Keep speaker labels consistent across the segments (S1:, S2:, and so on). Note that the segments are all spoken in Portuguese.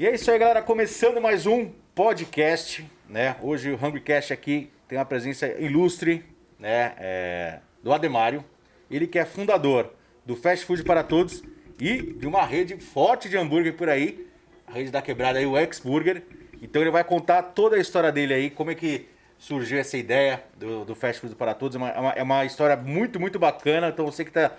S1: E é isso aí, galera. Começando mais um podcast, né? Hoje o Hungrycast aqui tem uma presença ilustre, né? É, do Ademário. Ele que é fundador do Fast Food para Todos e de uma rede forte de hambúrguer por aí, a rede da quebrada aí, o X-Burger. Então ele vai contar toda a história dele aí, como é que surgiu essa ideia do, do Fast Food para Todos. É uma, é uma, é história muito, muito bacana. Então você que está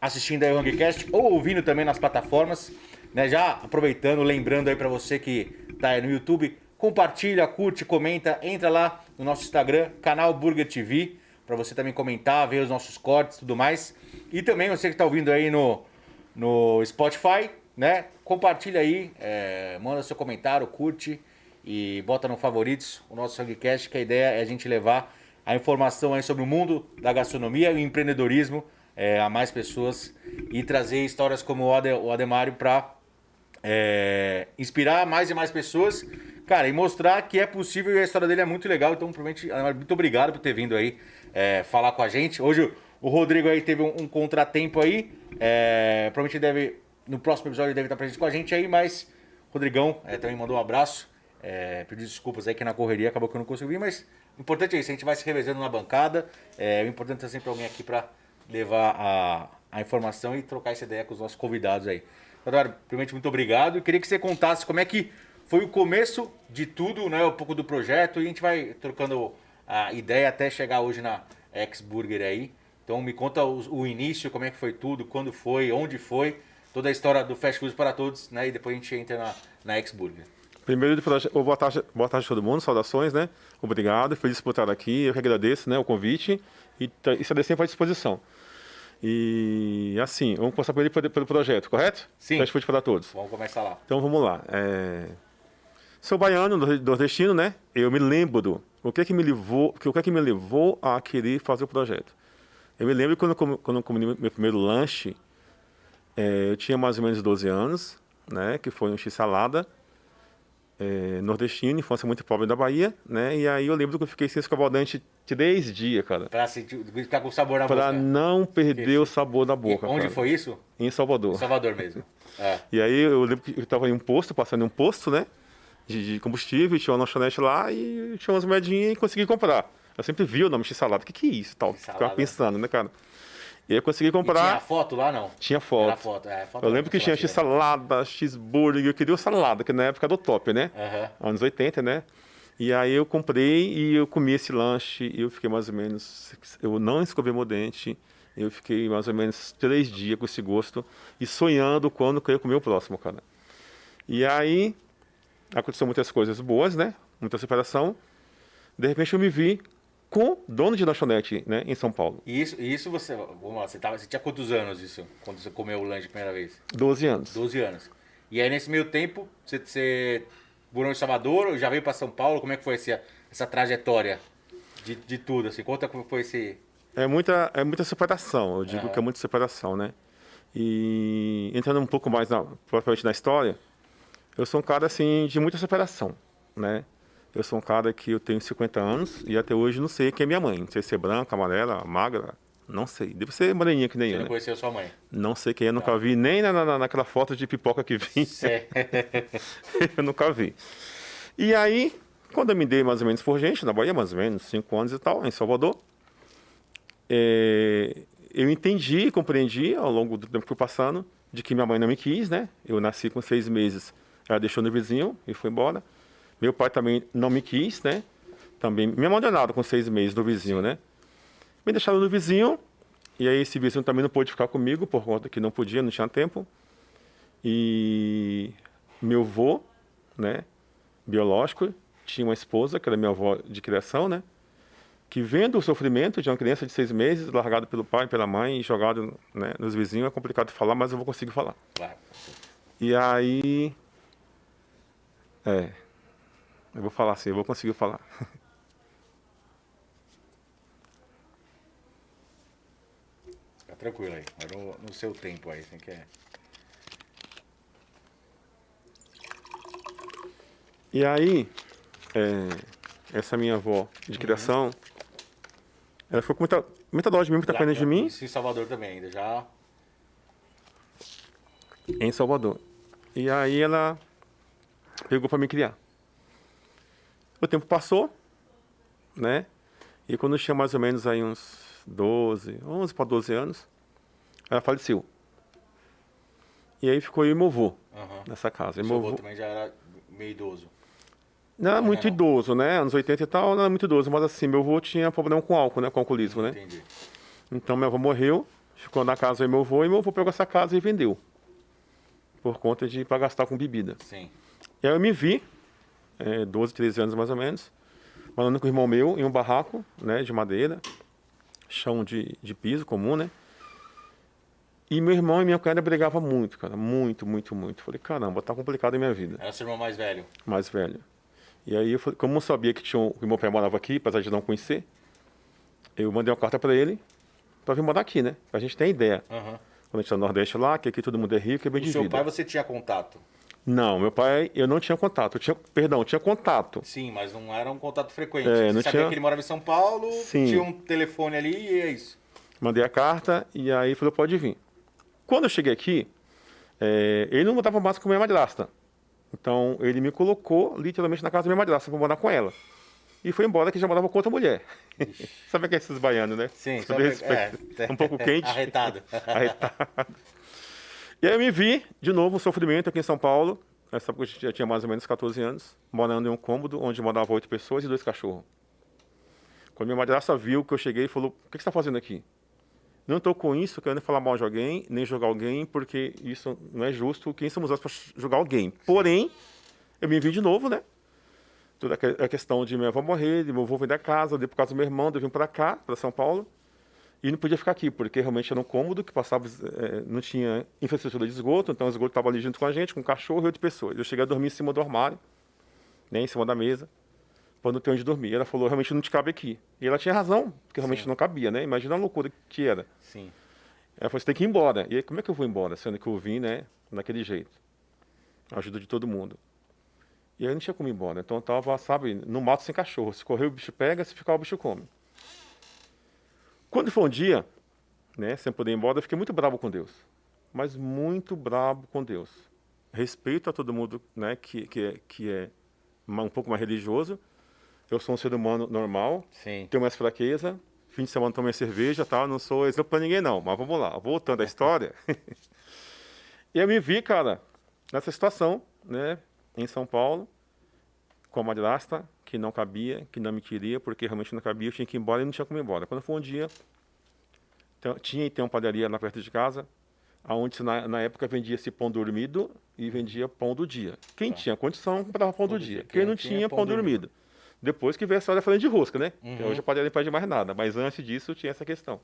S1: assistindo aí o Hungrycast ou ouvindo também nas plataformas, né? Já aproveitando, lembrando aí para você que tá aí no YouTube, compartilha, curte, comenta, entra lá no nosso Instagram, canal Burger TV, para você também comentar, ver os nossos cortes e tudo mais. E também você que está ouvindo aí no, no Spotify, né? Compartilha aí, é, manda seu comentário, curte e bota no favoritos o nosso Hungrycast, que a ideia é a gente levar a informação aí sobre o mundo da gastronomia e empreendedorismo é, a mais pessoas e trazer histórias como o, o Ademário para é, inspirar mais e mais pessoas, cara, e mostrar que é possível e a história dele é muito legal. Então, provavelmente, muito obrigado por ter vindo aí é, falar com a gente. Hoje o Rodrigo aí teve um, um contratempo aí, é, provavelmente deve, no próximo episódio, deve estar presente com a gente aí, mas Rodrigão é, também mandou um abraço. É, pediu desculpas aí que na correria acabou que eu não consegui vir, mas o importante é isso, a gente vai se revezando na bancada. É, o importante é sempre alguém aqui para levar a, a informação e trocar essa ideia com os nossos convidados aí. Eduardo, primeiramente, muito obrigado. Eu queria que você contasse como é que foi o começo de tudo, né? Um pouco do projeto, e a gente vai trocando a ideia até chegar hoje na X-Burger aí. Então me conta o, início, como é que foi tudo, quando foi, onde foi, toda a história do Fast Food para todos, né? E depois a gente entra na, na X-Burger.
S2: Primeiro, boa tarde, boa tarde a todo mundo, saudações, né? Obrigado, feliz por estar aqui, eu que agradeço né, o convite e estarei sempre à disposição. E assim, vamos começar por ele pelo projeto, correto?
S1: Sim.
S2: Fast Food para todos.
S1: Vamos começar lá.
S2: Então vamos lá. É... Sou baiano, nordestino, né? Eu me lembro o que é que me levou, o que é que me levou a querer fazer o projeto. Eu me lembro quando, quando eu comi meu primeiro lanche, é, eu tinha mais ou menos 12 anos, né? Que foi um x-salada é, nordestino, infância muito pobre da Bahia, né? E aí eu lembro que eu fiquei sem escovar o dente três dias, cara.
S1: Pra sentir, ficar com sabor na
S2: pra
S1: boca.
S2: Pra não perder o sabor da boca.
S1: E onde
S2: cara.
S1: foi isso?
S2: Em Salvador.
S1: Em Salvador mesmo. É.
S2: E aí eu lembro que eu estava em um posto, passando em um posto, né? De, de combustível, tinha uma lanchonete lá e tinha umas moedinhas e consegui comprar. Eu sempre vi o nome de salada. O que, que é isso? Tal. Ficava pensando, né, cara? E aí eu consegui comprar. E
S1: tinha foto lá, não?
S2: Tinha foto.
S1: Era foto, é, foto
S2: eu lembro que tinha x-salada, x-burger, eu queria o salada, que na época do top, né?
S1: Uhum.
S2: Anos 80, né? E aí eu comprei e eu comi esse lanche e eu fiquei mais ou menos. Eu não escovei meu dente. Eu fiquei mais ou menos três dias com esse gosto e sonhando quando eu ia comer o próximo, cara. E aí aconteceu muitas coisas boas, né? Muita separação. De repente eu me vi com dono de lanchonete, né, em São Paulo.
S1: E isso, isso você, vamos lá, você, tava, você tinha quantos anos isso, quando você comeu o lanche a primeira vez?
S2: Doze anos.
S1: Doze anos. E aí nesse meio tempo, você, você morou em Salvador, já veio para São Paulo, como é que foi essa, essa trajetória de, de tudo, assim, conta como foi esse...
S2: É muita, é muita separação, eu digo uhum. que é muita separação, né? E entrando um pouco mais na, propriamente na história, eu sou um cara, assim, de muita separação, né? Eu sou um cara que eu tenho 50 anos e até hoje não sei quem é minha mãe. Não sei se é branca, amarela, magra, não sei. Deve ser moreninha que nem
S1: Você
S2: eu.
S1: não
S2: né?
S1: conheceu sua mãe?
S2: Não sei quem é, nunca não. vi nem na, na, naquela foto de pipoca que vi. eu nunca vi. E aí, quando eu me dei mais ou menos por gente, na Bahia, mais ou menos, 5 anos e tal, em Salvador, é, eu entendi, compreendi ao longo do tempo que foi passando, de que minha mãe não me quis, né? Eu nasci com seis meses, ela deixou no vizinho e foi embora. Meu pai também não me quis, né? Também me abandonaram com seis meses no vizinho, né? Me deixaram no vizinho, e aí esse vizinho também não pôde ficar comigo, por conta que não podia, não tinha tempo. E meu avô, né, biológico, tinha uma esposa, que era minha avó de criação, né? Que vendo o sofrimento de uma criança de seis meses, largado pelo pai, pela mãe, jogado né, nos vizinhos, é complicado de falar, mas eu vou conseguir falar.
S1: Claro.
S2: E aí. É. Eu vou falar assim, eu vou conseguir falar.
S1: Fica tranquilo aí, vai no, no seu tempo aí, você quer.
S2: E aí, é, essa minha avó de criação, uhum. ela ficou com muita, muita dó de mim, muita pena de mim.
S1: Em Salvador também, ainda já.
S2: Em Salvador. E aí ela pegou para me criar. O tempo passou, né? E quando eu tinha mais ou menos aí uns 12, 11 para 12 anos, ela faleceu. E aí ficou eu e meu avô
S1: Aham.
S2: nessa casa. E meu
S1: avô
S2: avô-
S1: também já era meio idoso.
S2: Não era muito
S1: não.
S2: idoso, né? Anos 80 e tal, não era muito idoso, mas assim, meu avô tinha problema com álcool, né? Com alcoolismo, né?
S1: Entendi.
S2: Então meu avô morreu, ficou na casa aí meu avô, e meu avô pegou essa casa e vendeu. Por conta de para gastar com bebida.
S1: Sim.
S2: E aí eu me vi, é, 12, 13 anos mais ou menos, morando com o irmão meu em um barraco, né, de madeira, chão de, de piso comum, né? E meu irmão e minha cunhada brigavam muito, cara, muito, muito, muito. Falei, caramba, tá complicado a minha vida,
S1: Era seu irmão mais velho.
S2: mais velho. E aí, eu falei, como eu sabia que, tinha um, que meu pai morava aqui, apesar de não conhecer, eu mandei uma carta para ele para vir morar aqui, né? Pra gente ter ideia.
S1: Aham.
S2: Quando a gente tá no Nordeste lá, que aqui todo mundo é rico e bem
S1: O
S2: de
S1: seu
S2: vida.
S1: pai você tinha contato?
S2: Não, meu pai, eu não tinha contato. Eu tinha, perdão, eu tinha contato.
S1: Sim, mas não era um contato frequente.
S2: É,
S1: você sabia
S2: tinha-
S1: que ele morava em São Paulo,
S2: Sim.
S1: tinha um telefone ali e é isso.
S2: Mandei a carta e aí falou, pode vir. Quando eu cheguei aqui, é, ele não mudava mais com minha madrasta. Então, ele me colocou literalmente na casa da minha madrasta para morar com ela. E foi embora que já morava com outra mulher. Sabe o que é esses baianos, né?
S1: Sim,
S2: respeito.
S1: é.
S2: Um pouco quente.
S1: Arretado.
S2: Arretado. E aí eu me vi, de novo, um sofrimento aqui em São Paulo. Nessa época eu já tinha mais ou menos 14 anos, morando em um cômodo onde moravam oito pessoas e dois cachorros. Quando minha madrasta viu que eu cheguei, falou: O que você está fazendo aqui? Não estou com isso querendo falar mal de alguém, nem julgar alguém, porque isso não é justo. Quem somos nós para julgar alguém? Porém, eu me vi de novo, né? Toda a que- a questão de minha avó morrer, de meu avô vir da casa, de por causa do meu irmão, de eu vir para cá, para São Paulo. E não podia ficar aqui, porque realmente era um cômodo que passava, eh, não tinha infraestrutura de esgoto, então o esgoto estava ali junto com a gente, com um cachorro e oito pessoas. Eu cheguei a dormir em cima do armário, né, em cima da mesa, para não ter onde dormir. Ela falou, realmente não te cabe aqui. E ela tinha razão, porque realmente
S1: Sim.
S2: não cabia, né? Imagina a loucura que era.
S1: Sim.
S2: Ela falou, você tem que ir embora. E aí, como é que eu vou embora, sendo que eu vim, né, daquele jeito? A ajuda de todo mundo. E aí não tinha como ir embora. Então eu tava, sabe, no mato sem cachorro. Se correr o bicho pega, se ficar o bicho come. Quando foi um dia, né, sem poder ir embora, eu fiquei muito bravo com Deus. Mas muito bravo com Deus. Respeito a todo mundo, né, que, que, é, que é um pouco mais religioso. Eu sou um ser humano normal,
S1: Sim.
S2: tenho mais fraqueza. Fim de semana tomei cerveja tal. Não sou exemplo pra ninguém, não. Mas vamos lá. Voltando à história. e eu me vi, cara, nessa situação, né? Em São Paulo, com a madrasta, que não cabia, que não me queria, porque realmente não cabia. Eu tinha que ir embora e não tinha como ir embora. Quando foi um dia, tinha e tem uma padaria lá perto de casa, aonde na, na época vendia-se pão dormido e vendia pão do dia. Quem
S1: Tá.
S2: tinha condição comprava pão, do dia. Quem, não tinha, pão, dormido.
S1: dormido.
S2: Depois que veio a história falando de rosca, né?
S1: Uhum.
S2: hoje a padaria não pede mais nada, mas antes disso tinha essa questão.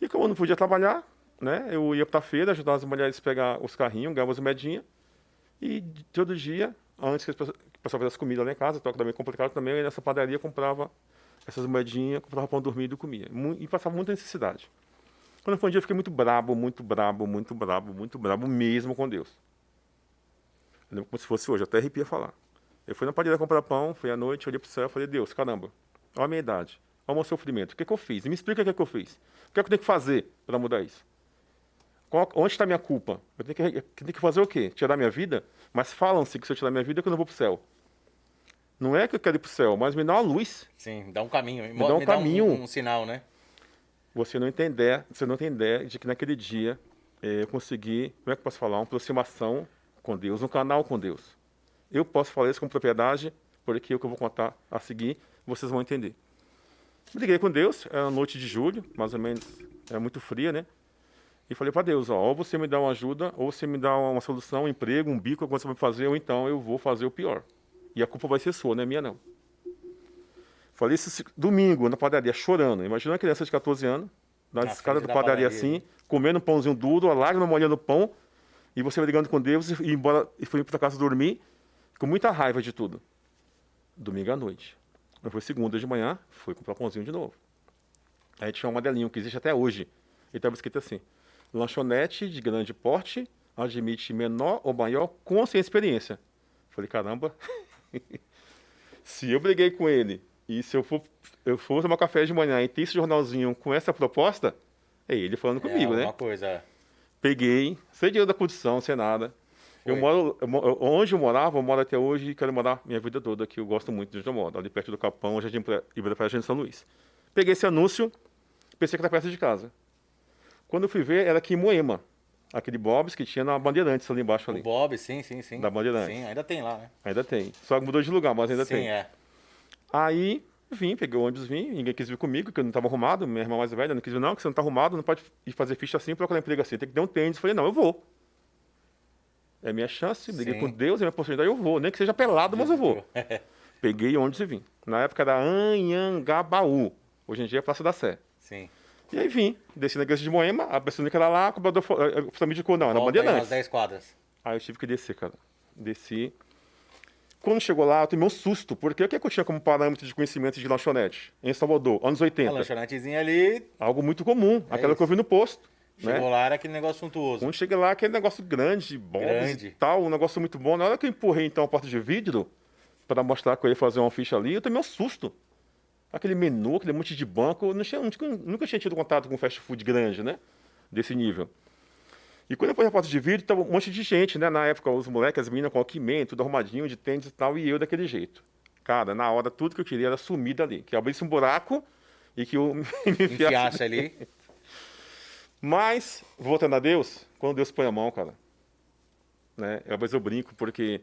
S2: E como eu não podia trabalhar, né? Eu ia pra feira, ajudar as mulheres a pegar os carrinhos, ganhava as moedinhas. E todo dia, antes que as pessoas- o pessoal fizesse comida lá em casa, toque também complicado também, nessa padaria comprava essas moedinhas, comprava pão dormido e comia. E passava muita necessidade. Quando foi um dia, eu fiquei muito brabo, muito brabo, muito brabo, muito brabo mesmo com Deus. Eu lembro como se fosse hoje, até arrepia falar. Eu fui na padaria comprar pão, fui à noite, olhei pro céu e falei, Deus, caramba, olha a minha idade, olha o meu sofrimento, o que, que eu fiz? Me explica o que, que eu fiz. O que, é que eu tenho que fazer para mudar isso? Qual- onde está a minha culpa? Eu tenho que, eu tenho que fazer o quê? Tirar minha vida? Mas falam-se que se eu tirar minha vida, que eu não vou pro céu. Não é que eu quero ir pro céu, mas me dá uma luz.
S1: Sim, dá um caminho. Me,
S2: dá um caminho.
S1: um, sinal, né?
S2: Você não entender, você não ideia de que naquele dia eh, eu consegui, como é que eu posso falar, uma aproximação com Deus, um canal com Deus. Eu posso falar isso com propriedade, porque o que eu vou contar a seguir, vocês vão entender. Liguei com Deus, era noite de julho, mais ou menos, era muito fria, né? E falei para Deus, ó, ou você me dá uma ajuda, ou você me dá uma solução, um emprego, um bico, alguma coisa para fazer, ou então eu vou fazer o pior. E a culpa vai ser sua, não é minha não. Falei isso esse domingo na padaria, chorando. Imagina uma criança de 14 anos, na,
S1: Na
S2: escada da
S1: da
S2: padaria,
S1: padaria,
S2: assim, comendo um pãozinho duro, a lágrima molhando o pão, e você brigando com Deus e embora e foi para casa dormir com muita raiva de tudo. Domingo à noite. Não foi segunda de manhã, fui comprar pãozinho de novo. Aí tinha um modelinho que existe até hoje. E estava escrito assim: lanchonete de grande porte admite menor ou maior com sem experiência. Falei, caramba, se eu briguei com ele e se eu for, eu for tomar café de manhã e ter esse jornalzinho com essa proposta, é ele falando comigo,
S1: é
S2: né?
S1: Uma coisa.
S2: Peguei, sem dinheiro da condição, sem nada. Eu moro, eu, onde eu morava, eu moro até hoje e quero morar minha vida toda aqui. Eu gosto muito de onde eu moro, ali perto do Capão, Jardim Ibirapuera, Jardim São Luís. Peguei esse anúncio, pensei que era perto de casa. Quando eu fui ver, era aqui em Moema, aquele Bob's que tinha na Bandeirantes ali embaixo
S1: O
S2: ali.
S1: Bob, sim, sim, sim.
S2: Da Bandeirantes.
S1: Sim, ainda tem lá, né?
S2: Ainda tem. Só mudou de lugar, mas ainda
S1: sim,
S2: tem.
S1: é.
S2: Aí vim, peguei o ônibus, vim, ninguém quis vir comigo, porque eu não estava arrumado, minha irmã mais velha não quis vir, não, que você não está arrumado, não pode ir fazer ficha assim, procurar emprego assim, tem que ter um tênis. Falei, não, eu vou. É minha chance,
S1: Sim.
S2: com Deus, é minha oportunidade, eu vou. Nem que seja pelado, mas eu vou. Peguei ônibus e vim. Na época era Anhangabaú, hoje em dia é Praça da Sé.
S1: sim.
S2: E aí vim, desci na igreja de Moema, a pessoa que era lá, o cobrador eh, eh, me indicou, não, era
S1: Volta aí umas
S2: Bandeirantes.
S1: 10 quadras.
S2: Aí eu tive que descer, cara. Desci. Quando chegou lá, eu tomei um susto, porque o que, é que eu tinha como parâmetro de conhecimento de lanchonete? Em Salvador, anos
S1: A
S2: 80.
S1: lanchonetezinha ali,
S2: Algo muito comum, aquela que eu vi no posto.
S1: chegou
S2: Né?
S1: lá, era aquele negócio suntuoso.
S2: Quando cheguei lá, aquele negócio grande, bobs
S1: Grande.
S2: e tal, um negócio muito bom. Na hora que eu empurrei, então, a porta de vidro, para mostrar que eu ia fazer uma ficha ali, eu tomei um susto. Aquele menu, aquele monte de banco, eu não tinha- nunca, nunca tinha tido contato com fast food grande, né? Desse nível. E quando eu a porta de vidro, tava um monte de gente, né? Na época, os moleques, as meninas com alquimento, tudo arrumadinho, de tênis e tal, e eu daquele jeito. Cara, na hora, tudo que eu queria era sumir dali. Que eu abrisse um buraco e que eu me enfiasse
S1: Enfiasse ali.
S2: mas, voltando a Deus, quando Deus põe a mão, cara, né? Às vezes eu brinco porque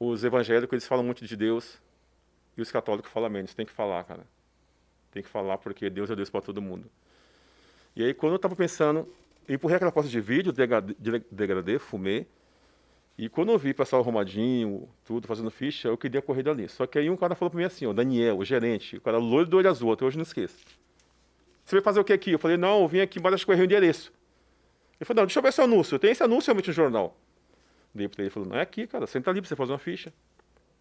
S2: os evangélicos eles falam muito de Deus e os católicos falam menos. Tem que falar, cara. Tem que falar porque Deus é Deus para todo mundo. E aí, quando eu tava pensando, eu empurrei aquela porta de vídeo, degradê, fumei. E quando eu vi o pessoal arrumadinho, tudo, fazendo ficha, eu queria correr dali. Só que aí um cara falou para mim assim, o Daniel, o gerente, o cara loiro do olho azul, até hoje não esqueço. Você vai fazer o que aqui? Eu falei, não, eu vim aqui, mas acho que eu errei o endereço. Ele falou, não, deixa eu ver esse anúncio. Tem esse anúncio realmente no jornal. Dei pra ele, ele falou, não é aqui, cara, senta ali pra você fazer uma ficha.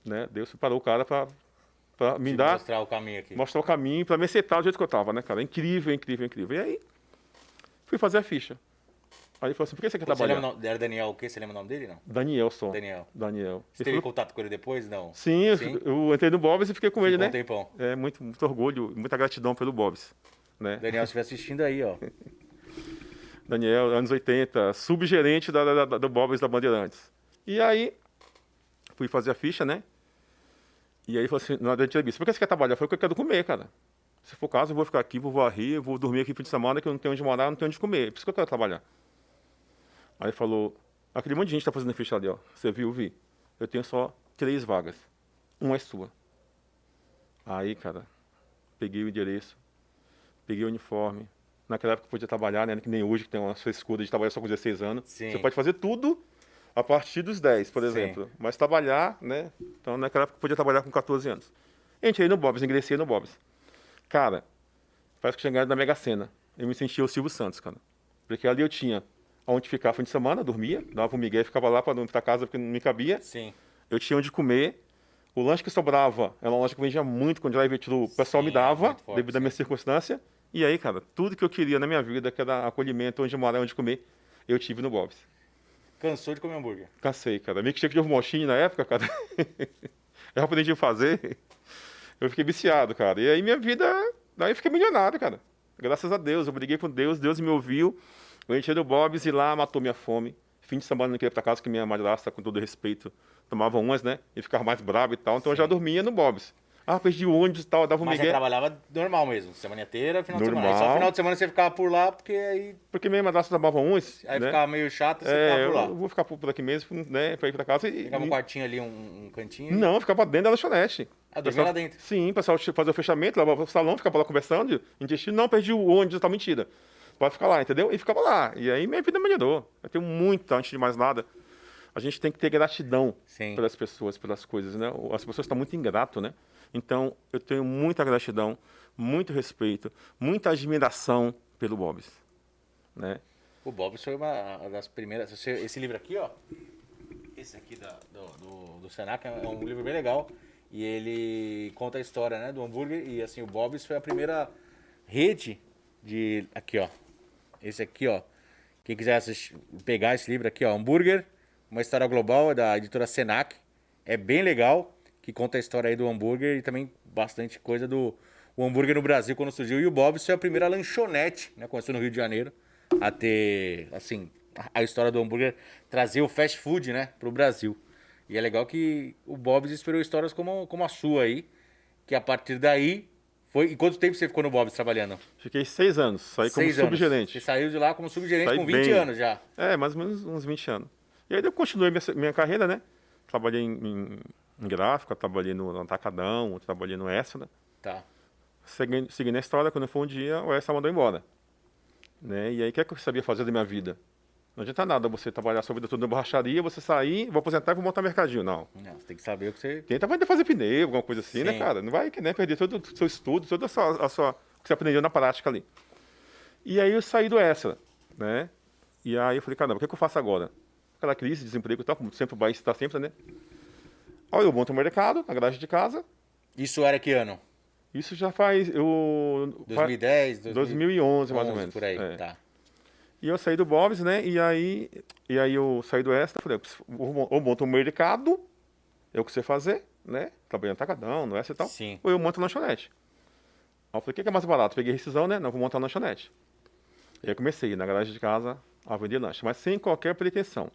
S2: Né? Deus separou o cara pra, pra me dar,
S1: Mostrar o caminho aqui.
S2: mostrar o caminho, pra me aceitar do jeito que eu tava, né, cara? Incrível, incrível, incrível. E aí, fui fazer a ficha. Aí ele falou assim, por que você quer
S1: Você
S2: trabalhar?
S1: nome- Era Daniel o quê? Você lembra o nome dele, não?
S2: Daniel só.
S1: Daniel.
S2: Daniel.
S1: Você
S2: Ele
S1: teve
S2: falou,
S1: contato com ele depois? Não.
S2: sim, eu,
S1: Sim?
S2: eu entrei no Bob's e fiquei com ele,
S1: Ficou
S2: né?
S1: um tempão.
S2: É, muito, muito orgulho, muita gratidão pelo Bob's. Né?
S1: Daniel, se estiver assistindo aí, ó.
S2: Daniel, anos 80, subgerente da, da, da, do Bob's da Bandeirantes. E aí, fui fazer a ficha, né? E aí, falou assim, na entrevista, por que você quer trabalhar? Eu falei, porque eu quero comer, cara. Se for o caso, eu vou ficar aqui, vou varrer, vou dormir aqui fim de semana, que eu não tenho onde morar, não tenho onde comer. Por isso que eu quero trabalhar. Aí ele falou, aquele monte de gente tá fazendo ficha ali, ó. Você viu? Vi. Eu tenho só três vagas. Uma é sua. Aí, cara, peguei o endereço, peguei o uniforme. Naquela época eu podia trabalhar, né? Que nem hoje, que tem uma frescura de trabalhar só com 16 anos.
S1: Sim.
S2: Você pode fazer tudo a partir dos 10, por
S1: Sim.
S2: exemplo. Mas trabalhar, né? Então, naquela época podia trabalhar com 14 anos. Entrei no Bob's, ingressei no Bob's. Cara, parece que ganhado na Mega Sena. Eu me sentia o Silvio Santos, cara. Porque ali eu tinha onde ficar fim de semana, dormia, dava um migué e ficava lá para não ir pra casa porque não me cabia.
S1: Sim.
S2: Eu tinha onde comer. O lanche que sobrava era uma loja que vendia muito com drive thru. O pessoal
S1: Sim,
S2: me dava,
S1: forte,
S2: devido à minha
S1: sim.
S2: circunstância. E aí, cara, tudo que eu queria na minha vida, que era acolhimento, onde morar, onde comer, eu tive no Bob's.
S1: Cansou de comer hambúrguer.
S2: Cansei, cara. Milkshake de ovo mochinho na época, cara. eu aprendi a fazer. Eu fiquei viciado, cara. E aí minha vida. Daí eu fiquei milionário, cara. Graças a Deus. Eu briguei com Deus, Deus me ouviu. Eu entrei no Bob's e lá matou minha fome. Fim de semana eu não queria ir pra casa, que minha madrasta, com todo respeito, tomava umas, né? E ficava mais bravo e tal. Então eu já dormia no Bob's. Ah, perdi o ônibus e tal, dava um
S1: Mas você
S2: migué.
S1: trabalhava normal mesmo, semana inteira, final de semana. Aí só
S2: Normal.
S1: final de semana você ficava por lá, porque aí,
S2: Porque minha madrasta tomava uns,
S1: aí
S2: né?
S1: ficava meio chato, você
S2: É,
S1: ficava por lá.
S2: eu vou ficar por aqui mesmo, né? Pra ir pra casa e...
S1: Pegava um quartinho ali, um, um cantinho.
S2: Não, ficava dentro da lanchonete.
S1: Ah, dormia lá dentro.
S2: Sim, o pessoal fazia o fechamento, levava pro salão, ficava lá conversando, intestino, não, perdi o ônibus, tá mentira. Pode ficar lá, entendeu? E ficava lá. E aí minha vida melhorou. Eu tenho muito, antes de mais nada, a gente tem que ter gratidão
S1: Sim.
S2: pelas pessoas, pelas coisas, né? As pessoas estão muito ingrato, né? Então, eu tenho muita gratidão, muito respeito, muita admiração pelo Bob's, né?
S1: O Bob foi uma das primeiras. Esse, esse livro aqui, ó. Esse aqui da- do, do, do Senac é um livro bem legal. E ele conta a história né, do hambúrguer. E assim, o Bob's foi a primeira rede de. Aqui, ó. Esse aqui, ó. Quem quiser assistir- pegar esse livro aqui, ó. Hambúrguer, uma história global é da editora Senac. É bem legal. Que conta a história aí do hambúrguer e também bastante coisa do o hambúrguer no Brasil quando surgiu. E o Bob's foi a primeira lanchonete, né? Começou no Rio de Janeiro a ter, assim, a história do hambúrguer, trazer o fast food, né, pro Brasil. E é legal que o Bob's esperou histórias como, como a sua aí, que a partir daí foi. E quanto tempo você ficou no Bob's trabalhando?
S2: Fiquei seis anos, saí como
S1: Seis anos.
S2: subgerente.
S1: Você saiu de lá como subgerente com 20
S2: bem.
S1: anos já.
S2: É, mais ou menos uns 20 anos. E aí eu continuei minha, minha carreira, né? Trabalhei em, em, em gráfica, trabalhei no Atacadão, trabalhei no Extra.
S1: Tá.
S2: Segui, seguindo a história, quando foi um dia, o Extra mandou embora. Né? E aí, o que, é que eu sabia fazer da minha vida? Não adianta nada você trabalhar sua vida toda na borracharia, você sair, vou aposentar e vou montar mercadinho. Não.
S1: Não, você tem que saber o que você.
S2: Tenta vai fazer pneu, alguma coisa assim, né,
S1: Sim.
S2: cara? Não vai né, perder todo o seu estudo, toda a sua, a sua- o que você aprendeu na prática ali. E aí eu saí do Extra, né? E aí eu falei, caramba, o que, é que eu faço agora? Aquela crise, desemprego e tal, como sempre o país está sempre, né? Aí eu monto um mercado na garagem de casa.
S1: Isso era que ano?
S2: Isso já faz. Eu,
S1: 2010, 2011,
S2: 2011, mais ou menos.
S1: Por aí,
S2: é.
S1: tá.
S2: E eu saí do Bob's, né? E aí, e aí eu saí do Extra, falei, ou monto um mercado, é o que você fazer, né? Trabalhando tacadão, no Extra e tal.
S1: Sim.
S2: Ou eu monto uma lanchonete. Aí eu falei, o que que é mais barato? Peguei rescisão, né? Não, vou montar uma lanchonete. E aí comecei na garagem de casa a vender lanche, mas sem qualquer pretensão.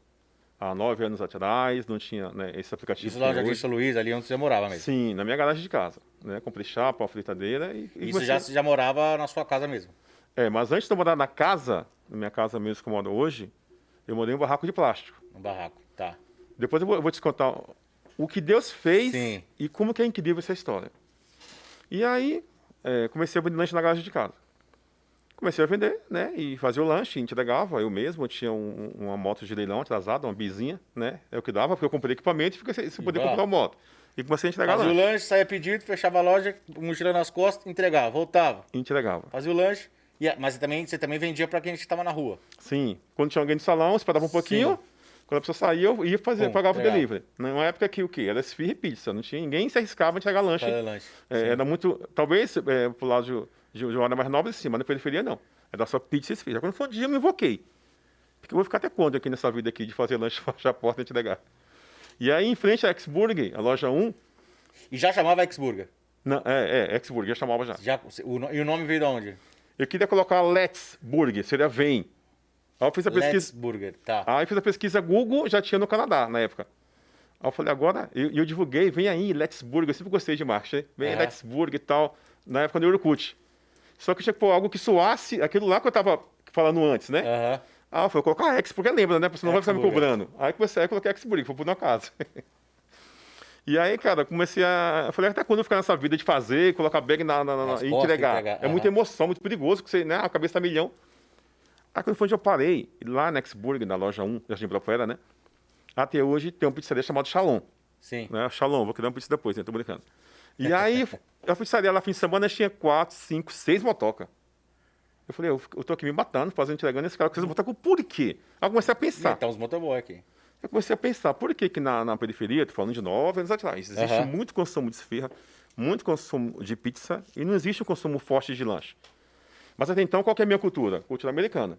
S2: Há nove anos atrás, não tinha né, esse aplicativo.
S1: Isso lá já
S2: hoje.
S1: disse Luiz, ali onde você morava mesmo.
S2: Sim, na minha garagem de casa. Né? Comprei chapa, uma fritadeira e. e
S1: Isso
S2: comecei-
S1: já, você já morava na sua casa mesmo.
S2: É, mas antes de eu morar na casa, na minha casa mesmo que eu moro hoje, eu morei em um barraco de plástico.
S1: No barraco. Tá.
S2: Depois eu vou, eu vou te contar o que Deus fez
S1: Sim.
S2: e como que é incrível essa história. E aí, é, comecei a vender lanche na garagem de casa. Comecei a vender, né? E fazia o lanche, entregava eu mesmo. Eu tinha um- uma moto de leilão atrasada, uma bizinha, né? É o que dava, porque eu comprei equipamento e fiquei sem, sem poder comprar uma moto. E comecei a entregar
S1: Fazia o
S2: lanche.
S1: lanche, saía pedido, fechava a loja, mochila nas costas, entregava, voltava.
S2: Entregava.
S1: Fazia o lanche. e mas também, você também vendia pra quem estava na rua.
S2: Sim. Quando tinha alguém no salão, esperava um pouquinho.
S1: Sim.
S2: Quando a pessoa saía, eu ia fazer,
S1: Pum,
S2: pagava o delivery. Numa época que o quê? Era esfirra e pizza. Não tinha, ninguém se arriscava a entregar lanche.
S1: Fazer lanche.
S2: É, era muito. Talvez é, pro lado de, de, de uma área mais nobre, sim, mas na periferia não. Era só pizza e esfirra. Quando foi um dia, eu me invoquei. Porque eu vou ficar até quando aqui nessa vida aqui de fazer lanche, fechar a porta e entregar. E aí, em frente à X-Burger, a loja 1,
S1: E já chamava X-Burger.
S2: não, é, é, X-Burger, eu chamava já.
S1: Já, o, e o nome veio de onde?
S2: Eu queria colocar Let's Burger, seria Vem. Aí eu fiz a
S1: Let's
S2: pesquisa.
S1: Burger. Tá.
S2: Aí eu fiz a pesquisa Google, já tinha no Canadá na época. Aí eu falei, agora, eu, eu divulguei, vem aí, Let's Burger, eu sempre gostei de marketing, vem
S1: Aham.
S2: Let's Burger e tal, na época do Orkut. Só que tinha que pôr algo que soasse aquilo lá que eu tava falando antes, né?
S1: Aham.
S2: Ah, eu falei, colocar X, porque lembra, né? Porque senão vai ficar me cobrando. Aí comecei a colocar X-Burger, foi pôr na casa. e aí, cara, comecei a. Eu falei, até quando eu ficar nessa vida de fazer, colocar bag na, na, na- e entregar?
S1: entregar,
S2: É muita emoção, muito perigoso, que você, né? A cabeça tá milhão. Aí quando foi onde eu parei, lá na X-Burger, na loja 1, Jardim Ibirapuera, né? Até hoje tem um pizzaria chamado Shalom.
S1: Sim.
S2: Né? Shalom, vou criar um pizza depois, né? Tô brincando. E aí, a pizzaria lá, fim de semana, tinha quatro, cinco, seis motoca. Eu falei, eu, eu tô aqui me matando, fazendo, entregando esse cara com esses motoca, por quê? Aí eu comecei a pensar.
S1: Então, os motoboy aqui.
S2: Eu comecei a pensar, por que que na, na periferia, tô falando de nove anos atrás, existe
S1: Aham.
S2: muito consumo de esfirra, muito consumo de pizza e não existe um consumo forte de lanche. Mas até então, qual que é a minha cultura? Cultura americana,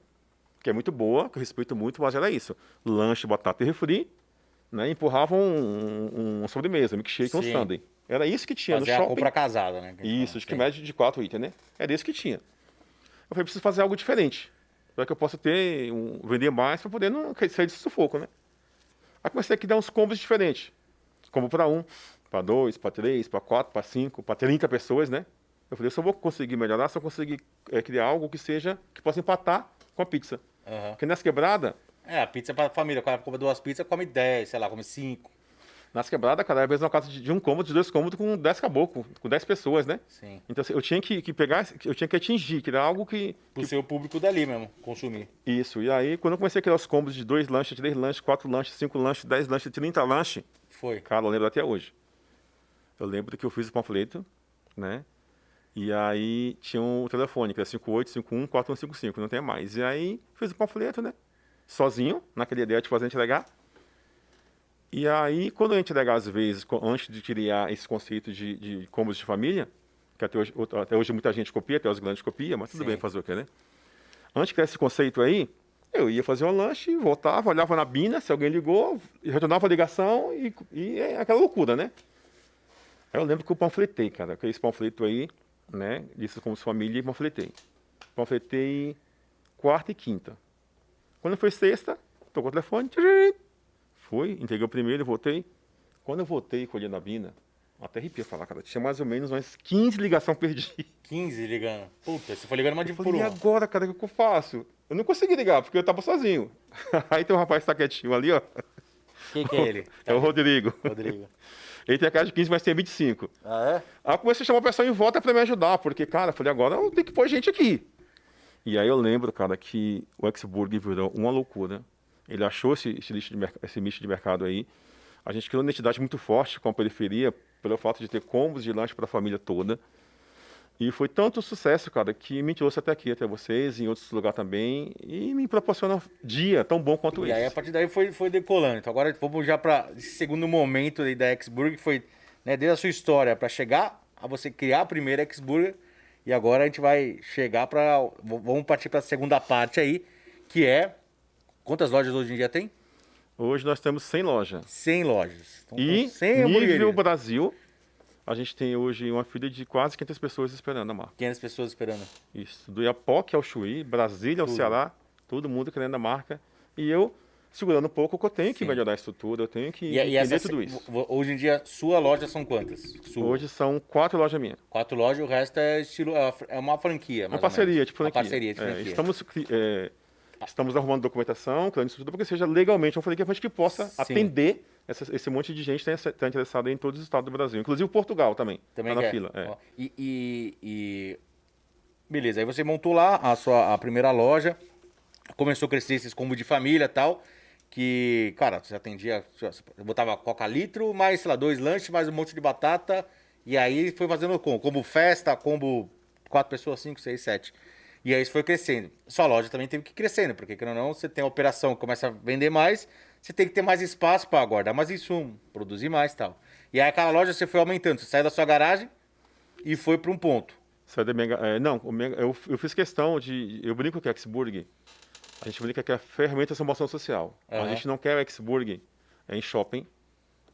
S2: que é muito boa, que eu respeito muito, mas era isso. Lanche, batata e refri, né? empurravam um, um, uma sobremesa, um milkshake, um
S1: Sim.
S2: sundae. Era isso que tinha
S1: Fazer
S2: no
S1: a
S2: shopping.
S1: compra casada, né? a
S2: Isso, de que média de quatro itens, né? Era isso que tinha. Eu falei, preciso fazer algo diferente. Para que eu possa ter, um, vender mais, para poder não sair desse sufoco, né? Aí comecei aqui a dar uns combos diferentes. Combo para um, para dois, para três, para quatro, para cinco, para 30 pessoas, né? Eu falei, eu só vou conseguir melhorar se eu conseguir eh, criar algo que seja, que possa empatar com a pizza.
S1: Aham.
S2: Porque nessa quebrada,
S1: É, a pizza pra família. O cara compra duas pizzas, come 10, sei lá, come 5.
S2: Nas quebradas, cada vez uma casa de, de um cômodo, de dois cômodos com 10 caboclos, com 10 pessoas, né?
S1: Sim.
S2: Então assim, eu tinha que, que pegar, eu tinha que atingir, que era algo que,
S1: Pro seu público dali mesmo, consumir.
S2: Isso, e aí quando eu comecei a criar os combos de dois lanches, três lanches, quatro lanches, cinco lanches, dez lanches, 30 lanches,
S1: Foi.
S2: cara, eu lembro até hoje. Eu lembro que eu fiz o panfleto, né? E aí tinha um telefone, que era 5851 4155, não tem mais. E aí fiz o panfleto, né? Sozinho, naquela ideia de fazer entregar. E aí, quando eu entregar às vezes, antes de criar esse conceito de, de combos de família, que até hoje, até hoje muita gente copia, até os grandes copia, mas tudo
S1: Sim.
S2: bem fazer o quê, né? Antes de criar esse conceito aí, eu ia fazer um lanche, voltava, olhava na bina, se alguém ligou, retornava a ligação e, e é aquela loucura, né? Aí eu lembro que eu panfletei, cara, que esse panfleto aí, né? Disse como se família e panfletei. Panfletei quarta e quinta. Quando foi sexta, tocou o telefone, tchirim. Fui, entreguei o primeiro, voltei. Quando eu voltei com a Bina, até arrepia falar, cara, tinha mais ou menos umas 15 ligações perdi.
S1: 15 ligando. Puta, você foi ligando uma de
S2: Eu
S1: por
S2: falei, e agora, cara, o que eu faço? Eu não consegui ligar, porque eu tava sozinho. Aí tem um rapaz que tá quietinho ali, ó.
S1: Quem que é ele?
S2: É o Rodrigo.
S1: Rodrigo.
S2: Ele tem a cara de 15, mas tem 25.
S1: Ah, é?
S2: Aí eu comecei a chamar o pessoal em volta pra me ajudar, porque, cara, eu falei, agora eu tenho que pôr gente aqui. E aí eu lembro, cara, que o Exburg virou uma loucura. Ele achou esse, esse, lixo de esse nicho de mercado aí. A gente criou uma identidade muito forte com a periferia, pelo fato de ter combos de lanche para a família toda. E foi tanto sucesso, cara, que me trouxe até aqui, até vocês, em outros lugares também, e me proporciona um dia tão bom quanto
S1: E aí, a
S2: esse.
S1: partir daí, foi, foi decolando. Então, agora vamos já para esse segundo momento aí da X-Burger, que foi né, desde a sua história, para chegar a você criar a primeira X-Burger. E agora a gente vai chegar para. Vamos partir para a segunda parte aí, que é. Quantas lojas hoje em dia tem?
S2: Hoje nós temos 100 lojas.
S1: 100 lojas. Então,
S2: E
S1: são 100
S2: nível
S1: hamburguerias.
S2: Brasil, a gente tem hoje uma fila de quase 500 pessoas esperando a marca.
S1: 500 pessoas esperando.
S2: Isso, do Iapoque ao Chuí, Brasília ao
S1: Tudo.
S2: Ceará, todo mundo querendo a marca. E eu segurando um pouco, que eu tenho que
S1: Sim.
S2: melhorar a estrutura, eu tenho que
S1: E, e
S2: entender
S1: essa,
S2: tudo isso.
S1: Hoje em dia, sua loja são quantas? Sua.
S2: Hoje são quatro lojas minhas.
S1: Quatro lojas, o resto é estilo. é é uma franquia.
S2: Uma parceria, tipo franquia.
S1: Uma parceria de
S2: É,
S1: franquia.
S2: estamos, cri- é, estamos arrumando documentação, criando estrutura, para que seja legalmente uma franquia que possa
S1: Sim.
S2: atender essa- esse monte de gente que está interessado em todos os estados do Brasil. Inclusive Portugal também.
S1: Também
S2: tá na fila. é.
S1: E, e- e- Beleza, aí você montou lá a sua a primeira loja, começou a crescer esses combos de família e tal, que, cara, você atendia, você botava coca litro, mais, sei lá, dois lanches, mais um monte de batata, e aí foi fazendo combo, combo festa, combo quatro pessoas, cinco, seis, sete. E aí isso foi crescendo. Sua loja também teve que ir crescendo, porque querendo ou não, você tem a operação, começa a vender mais, você tem que ter mais espaço para guardar mais insumo, produzir mais e tal. E aí aquela loja você foi aumentando, você saiu da sua garagem e foi para um ponto.
S2: Sai da minha é, não, eu, eu fiz questão de. Eu brinco que a Xburg, a gente brinca que é a ferramenta de promoção social. A
S1: Aham.
S2: gente não quer o Xburg é, em shopping.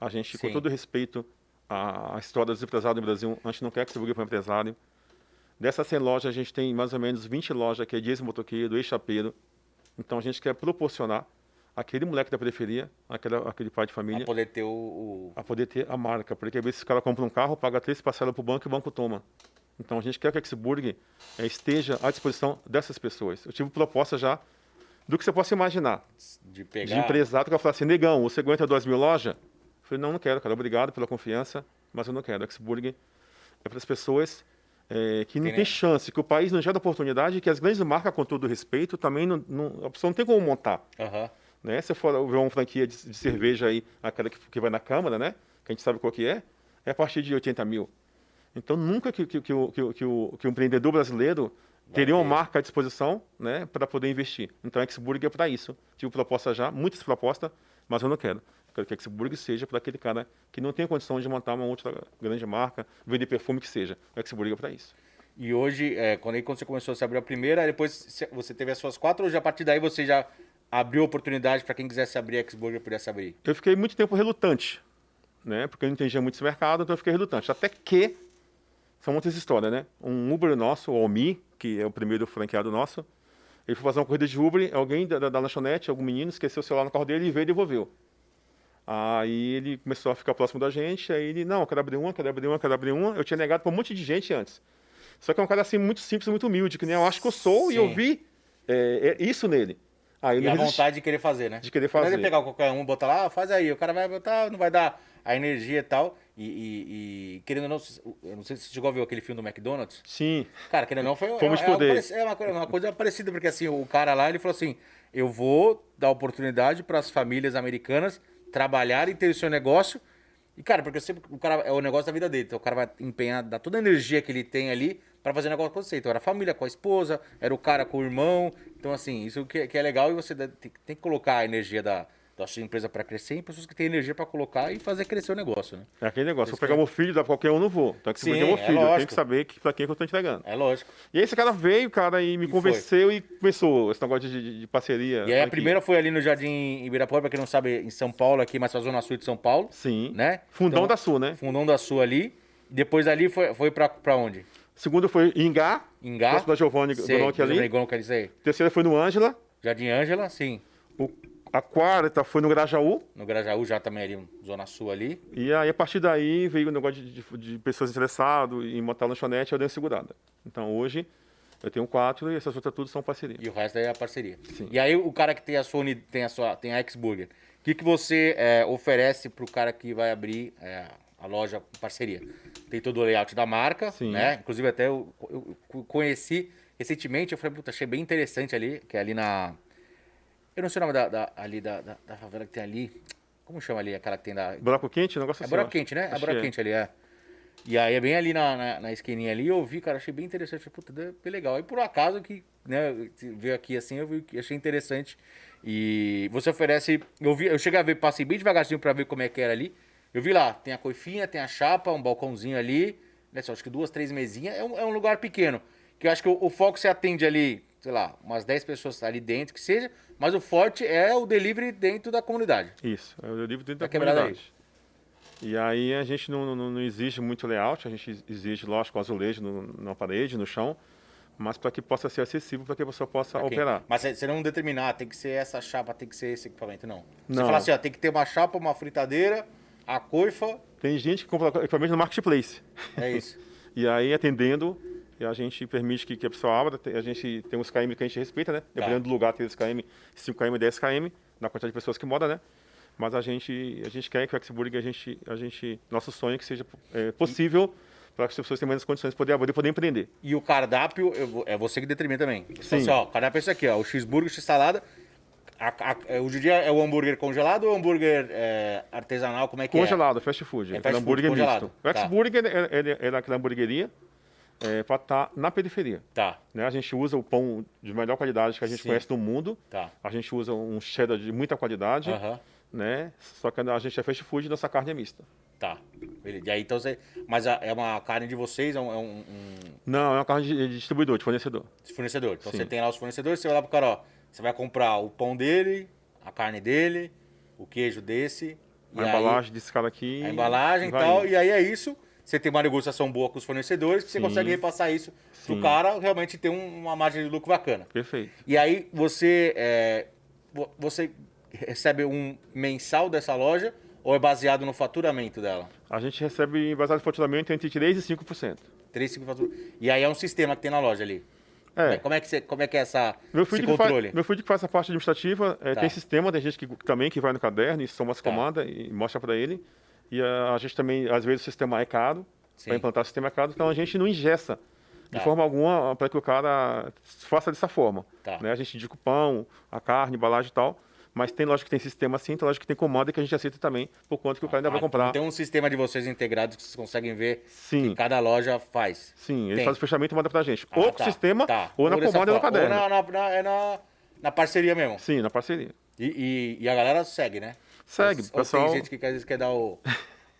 S2: A gente, com
S1: Sim.
S2: todo respeito à, história dos empresários no Brasil, a gente não quer Xburg para empresário. Dessas 100 lojas, a gente tem mais ou menos 20 lojas que é de ex-motoqueiro, ex-chapeiro. Então a gente quer proporcionar aquele moleque da periferia, aquela, aquele pai de família,
S1: Pra poder ter o. o-
S2: a poder ter a marca. Porque às vezes esse cara compra um carro, paga três parcelas para o banco e o banco toma. Então a gente quer que a Xburg eh, esteja à disposição dessas pessoas. Eu tive proposta já do que você possa imaginar.
S1: de
S2: De
S1: pegar.
S2: empresário que vai falar assim, negão, você aguenta duas mil lojas? Eu falei, não, não quero, cara, obrigado pela confiança, mas eu não quero. A Xburg é para as pessoas eh, que não
S1: Tem,
S2: tem chance, que o país não gera oportunidade, que as grandes marcas, com todo respeito, também não, não, a pessoa não tem como montar
S1: Aham.
S2: né? Se for ver uma franquia de, de cerveja aí, aquela que, que vai na Câmara, né? Que a gente sabe qual que é, é a partir de 80 mil. Então, nunca que, que, que, o, que, que, o, que o empreendedor brasileiro teria uma
S1: ter.
S2: marca à disposição, né? Para poder investir. Então, a Xburg é para isso. Tive proposta já, muitas propostas, mas eu não quero. Eu quero que a Xburg seja para aquele cara que não tem condição de montar uma outra grande marca, vender perfume que seja. A Xburg é para isso.
S1: E hoje, é, quando, aí, quando você começou a se abrir a primeira, depois você teve as suas quatro, ou já a partir daí você já abriu oportunidade para quem quisesse abrir a X-Burger pudesse abrir?
S2: Eu fiquei muito tempo relutante, né? Porque eu não entendia muito esse mercado, então eu fiquei relutante. Até que são muitas histórias, né? Um Uber nosso, o Almi, que é o primeiro franqueado nosso, ele foi fazer uma corrida de Uber, alguém da, da, da lanchonete, algum menino, esqueceu o celular no carro dele e veio e devolveu. Aí ele começou a ficar próximo da gente, aí ele, não, eu quero abrir uma, quero abrir uma, quero abrir uma. Eu tinha negado para um monte de gente antes. Só que é um cara assim muito simples, muito humilde, que nem eu acho que eu sou, e eu
S1: Sim.
S2: vi é, é isso nele. Aí
S1: E a
S2: resisti.
S1: vontade de querer fazer, né?
S2: De querer
S1: é
S2: fazer.
S1: de pegar qualquer um, botar lá, ah, faz aí, o cara vai botar, não vai dar a energia e tal. E, e- e, querendo ou não, eu não sei se você chegou a ver aquele filme do McDonald's.
S2: Sim,
S1: Cara, querendo ou não, foi
S2: Fomos
S1: é,
S2: poder.
S1: é uma, coisa- uma coisa parecida, porque assim, o cara lá, ele falou assim, eu vou dar oportunidade para as famílias americanas trabalharem e ter o seu negócio. E, cara, porque sempre o cara é o negócio da vida dele. Então o cara vai empenhar, dar toda a energia que ele tem ali para fazer negócio com você. Então era a família com a esposa, era o cara com o irmão. Então, assim, isso que, que é legal e você tem, tem que colocar a energia da, da sua empresa para crescer em pessoas que têm energia para colocar e fazer crescer o negócio, né?
S2: É aquele negócio. Se eu pegar
S1: que-
S2: meu filho, dá pra qualquer um, não vou. Então, que se
S1: Sim,
S2: meu
S1: é
S2: filho, eu tenho que saber que, pra quem que eu tô entregando.
S1: É lógico.
S2: E aí esse cara veio, cara, e me
S1: E
S2: convenceu e começou esse negócio de, de- parceria.
S1: E aí a
S2: aqui.
S1: primeira foi ali no Jardim Ibirapuera, pra quem não sabe, em São Paulo, aqui mais pra Zona Sul de São Paulo,
S2: Sim.
S1: né?
S2: Fundão
S1: Então,
S2: da Sul, né?
S1: Fundão da Sul ali. Depois dali foi, foi pra, pra onde?
S2: Segundo foi Ingá,
S1: Ingá.
S2: próximo da Giovanni Gonocchi ali.
S1: Giovanni Gonocchi ali.
S2: Terceira foi no Ângela,
S1: Jardim Ângela, sim.
S2: O- a quarta foi no Grajaú.
S1: No Grajaú já também ali, Zona Sul ali.
S2: E aí, a partir daí, veio o negócio de, de- de pessoas interessadas em montar lanchonete, eu dei uma segurada. Então, hoje, eu tenho quatro e essas outras tudo são parceria.
S1: E o resto é a parceria.
S2: Sim.
S1: E aí o cara que tem a sua uni- tem a sua tem a X-Burger, o que, que você é, oferece pro cara que vai abrir é, a loja parceria? Tem todo o layout da marca,
S2: Sim.
S1: né? Inclusive até eu, eu- eu conheci recentemente, eu falei, puta, achei bem interessante ali, que é ali na... Eu não sei o nome da, da- ali da, da, da favela que tem ali. Como chama ali aquela que tem da...
S2: Buraco quente, negócio
S1: É
S2: assim.
S1: buraco
S2: ó.
S1: quente, né? É buraco
S2: que
S1: quente ali, é. E aí é bem ali na, na, na esquininha ali, eu vi, cara, achei bem interessante. Falei, puta, bem legal. E por acaso que, né, veio aqui assim, eu vi, que achei interessante. E você oferece. Eu, vi, eu cheguei a ver, passei bem devagarzinho pra ver como é que era ali. Eu vi lá, tem a coifinha, tem a chapa, um balcãozinho ali. Né, só acho que duas, três mesinhas. É um, é um lugar pequeno. Que eu acho que o, o foco você atende ali, sei lá, umas 10 pessoas ali dentro, que seja. Mas o forte é o delivery dentro da comunidade.
S2: Isso, é o livro dentro
S1: Tá
S2: da comunidade. E aí a gente não, não, não exige muito layout, a gente exige, lógico, azulejo no, na parede, no chão, mas para que possa ser acessível, para que a pessoa possa
S1: Ok.
S2: operar.
S1: Mas você- você não determinar, tem que ser essa chapa, tem que ser esse equipamento, não. Você
S2: Não.
S1: fala assim, ó, tem que ter uma chapa, uma fritadeira, a coifa,
S2: Tem gente que compra equipamento no marketplace.
S1: é isso.
S2: E aí, atendendo, e a gente permite que, que a pessoa abra, a gente tem uns KM que a gente respeita, né? Dependendo do lugar, tem 3 km, 5 km, 10 km, na quantidade de pessoas que moram, né? Mas a gente, a gente quer que o Xburg, a gente, a gente, nosso sonho é que seja é, possível para que as pessoas tenham menos condições de poder abrir poder empreender.
S1: E o cardápio, eu é você que determina também.
S2: Sim.
S1: Assim, ó, o cardápio é isso aqui, ó, o x-burger, x-salada. É, o dia é o hambúrguer congelado ou o hambúrguer é, artesanal, como é que
S2: Congelado, fast food.
S1: É
S2: É
S1: fast food
S2: hambúrguer
S1: congelado,
S2: misto.
S1: tá.
S2: O X-Burger é, é, é daquela hamburgueria é, para estar na periferia.
S1: Tá,
S2: Né? A gente usa o pão de melhor qualidade que a gente
S1: Sim.
S2: conhece no mundo.
S1: tá.
S2: A gente usa um cheddar de muita qualidade, né? Só que a gente é fast food e nossa carne é mista.
S1: tá. E aí, então você... Mas é uma carne de vocês, é um, é um-
S2: Não, é uma carne de, de distribuidor, de fornecedor.
S1: fornecedor. Então
S2: Sim.
S1: você tem lá os fornecedores, você vai lá pro cara, ó, você vai comprar o pão dele, a carne dele, o queijo desse.
S2: A
S1: e aí-
S2: embalagem desse cara aqui.
S1: a embalagem e tal.
S2: indo.
S1: E aí é isso. Você tem uma negociação boa com os fornecedores, que você
S2: Sim.
S1: consegue repassar isso pro
S2: Sim.
S1: cara realmente ter um- uma margem de lucro bacana.
S2: Perfeito.
S1: E aí você, é, vo- você recebe um mensal dessa loja ou é baseado no faturamento dela?
S2: A gente recebe baseado em faturamento entre 3% e 5%.
S1: 3, 5 fatura. E aí é um sistema que tem na loja ali.
S2: É.
S1: Como é que, você, como é, que é essa,
S2: Meu
S1: esse
S2: filho, que faz,
S1: controle?
S2: meu filho que faz essa parte administrativa, é,
S1: Tá.
S2: tem sistema, tem gente que também que vai no caderno e soma as
S1: Tá.
S2: comandas e mostra para ele. E a, a gente também, às vezes, o sistema é caro,
S1: Sim.
S2: para implantar o sistema é caro, então a gente não ingessa de
S1: Tá.
S2: forma alguma para que o cara faça dessa forma.
S1: Tá.
S2: Né? A gente indica o pão, a carne, embalagem e tal, mas tem loja que tem sistema assim, tem loja que tem comanda que a gente aceita também, por conta que o cara ainda vai
S1: Ah,
S2: comprar.
S1: Tem um sistema de vocês integrados que vocês conseguem ver
S2: Sim.
S1: que cada loja faz.
S2: Sim, ele
S1: Tem.
S2: faz o fechamento e manda pra gente.
S1: Ah,
S2: ou com
S1: tá,
S2: o sistema,
S1: tá.
S2: ou na comanda ou no
S1: forma.
S2: caderno.
S1: Ou na, na- na- é na, na parceria mesmo.
S2: Sim, na parceria.
S1: E, e- e a galera segue, né?
S2: Segue,
S1: Ou
S2: pessoal.
S1: Tem gente que às vezes quer dar o,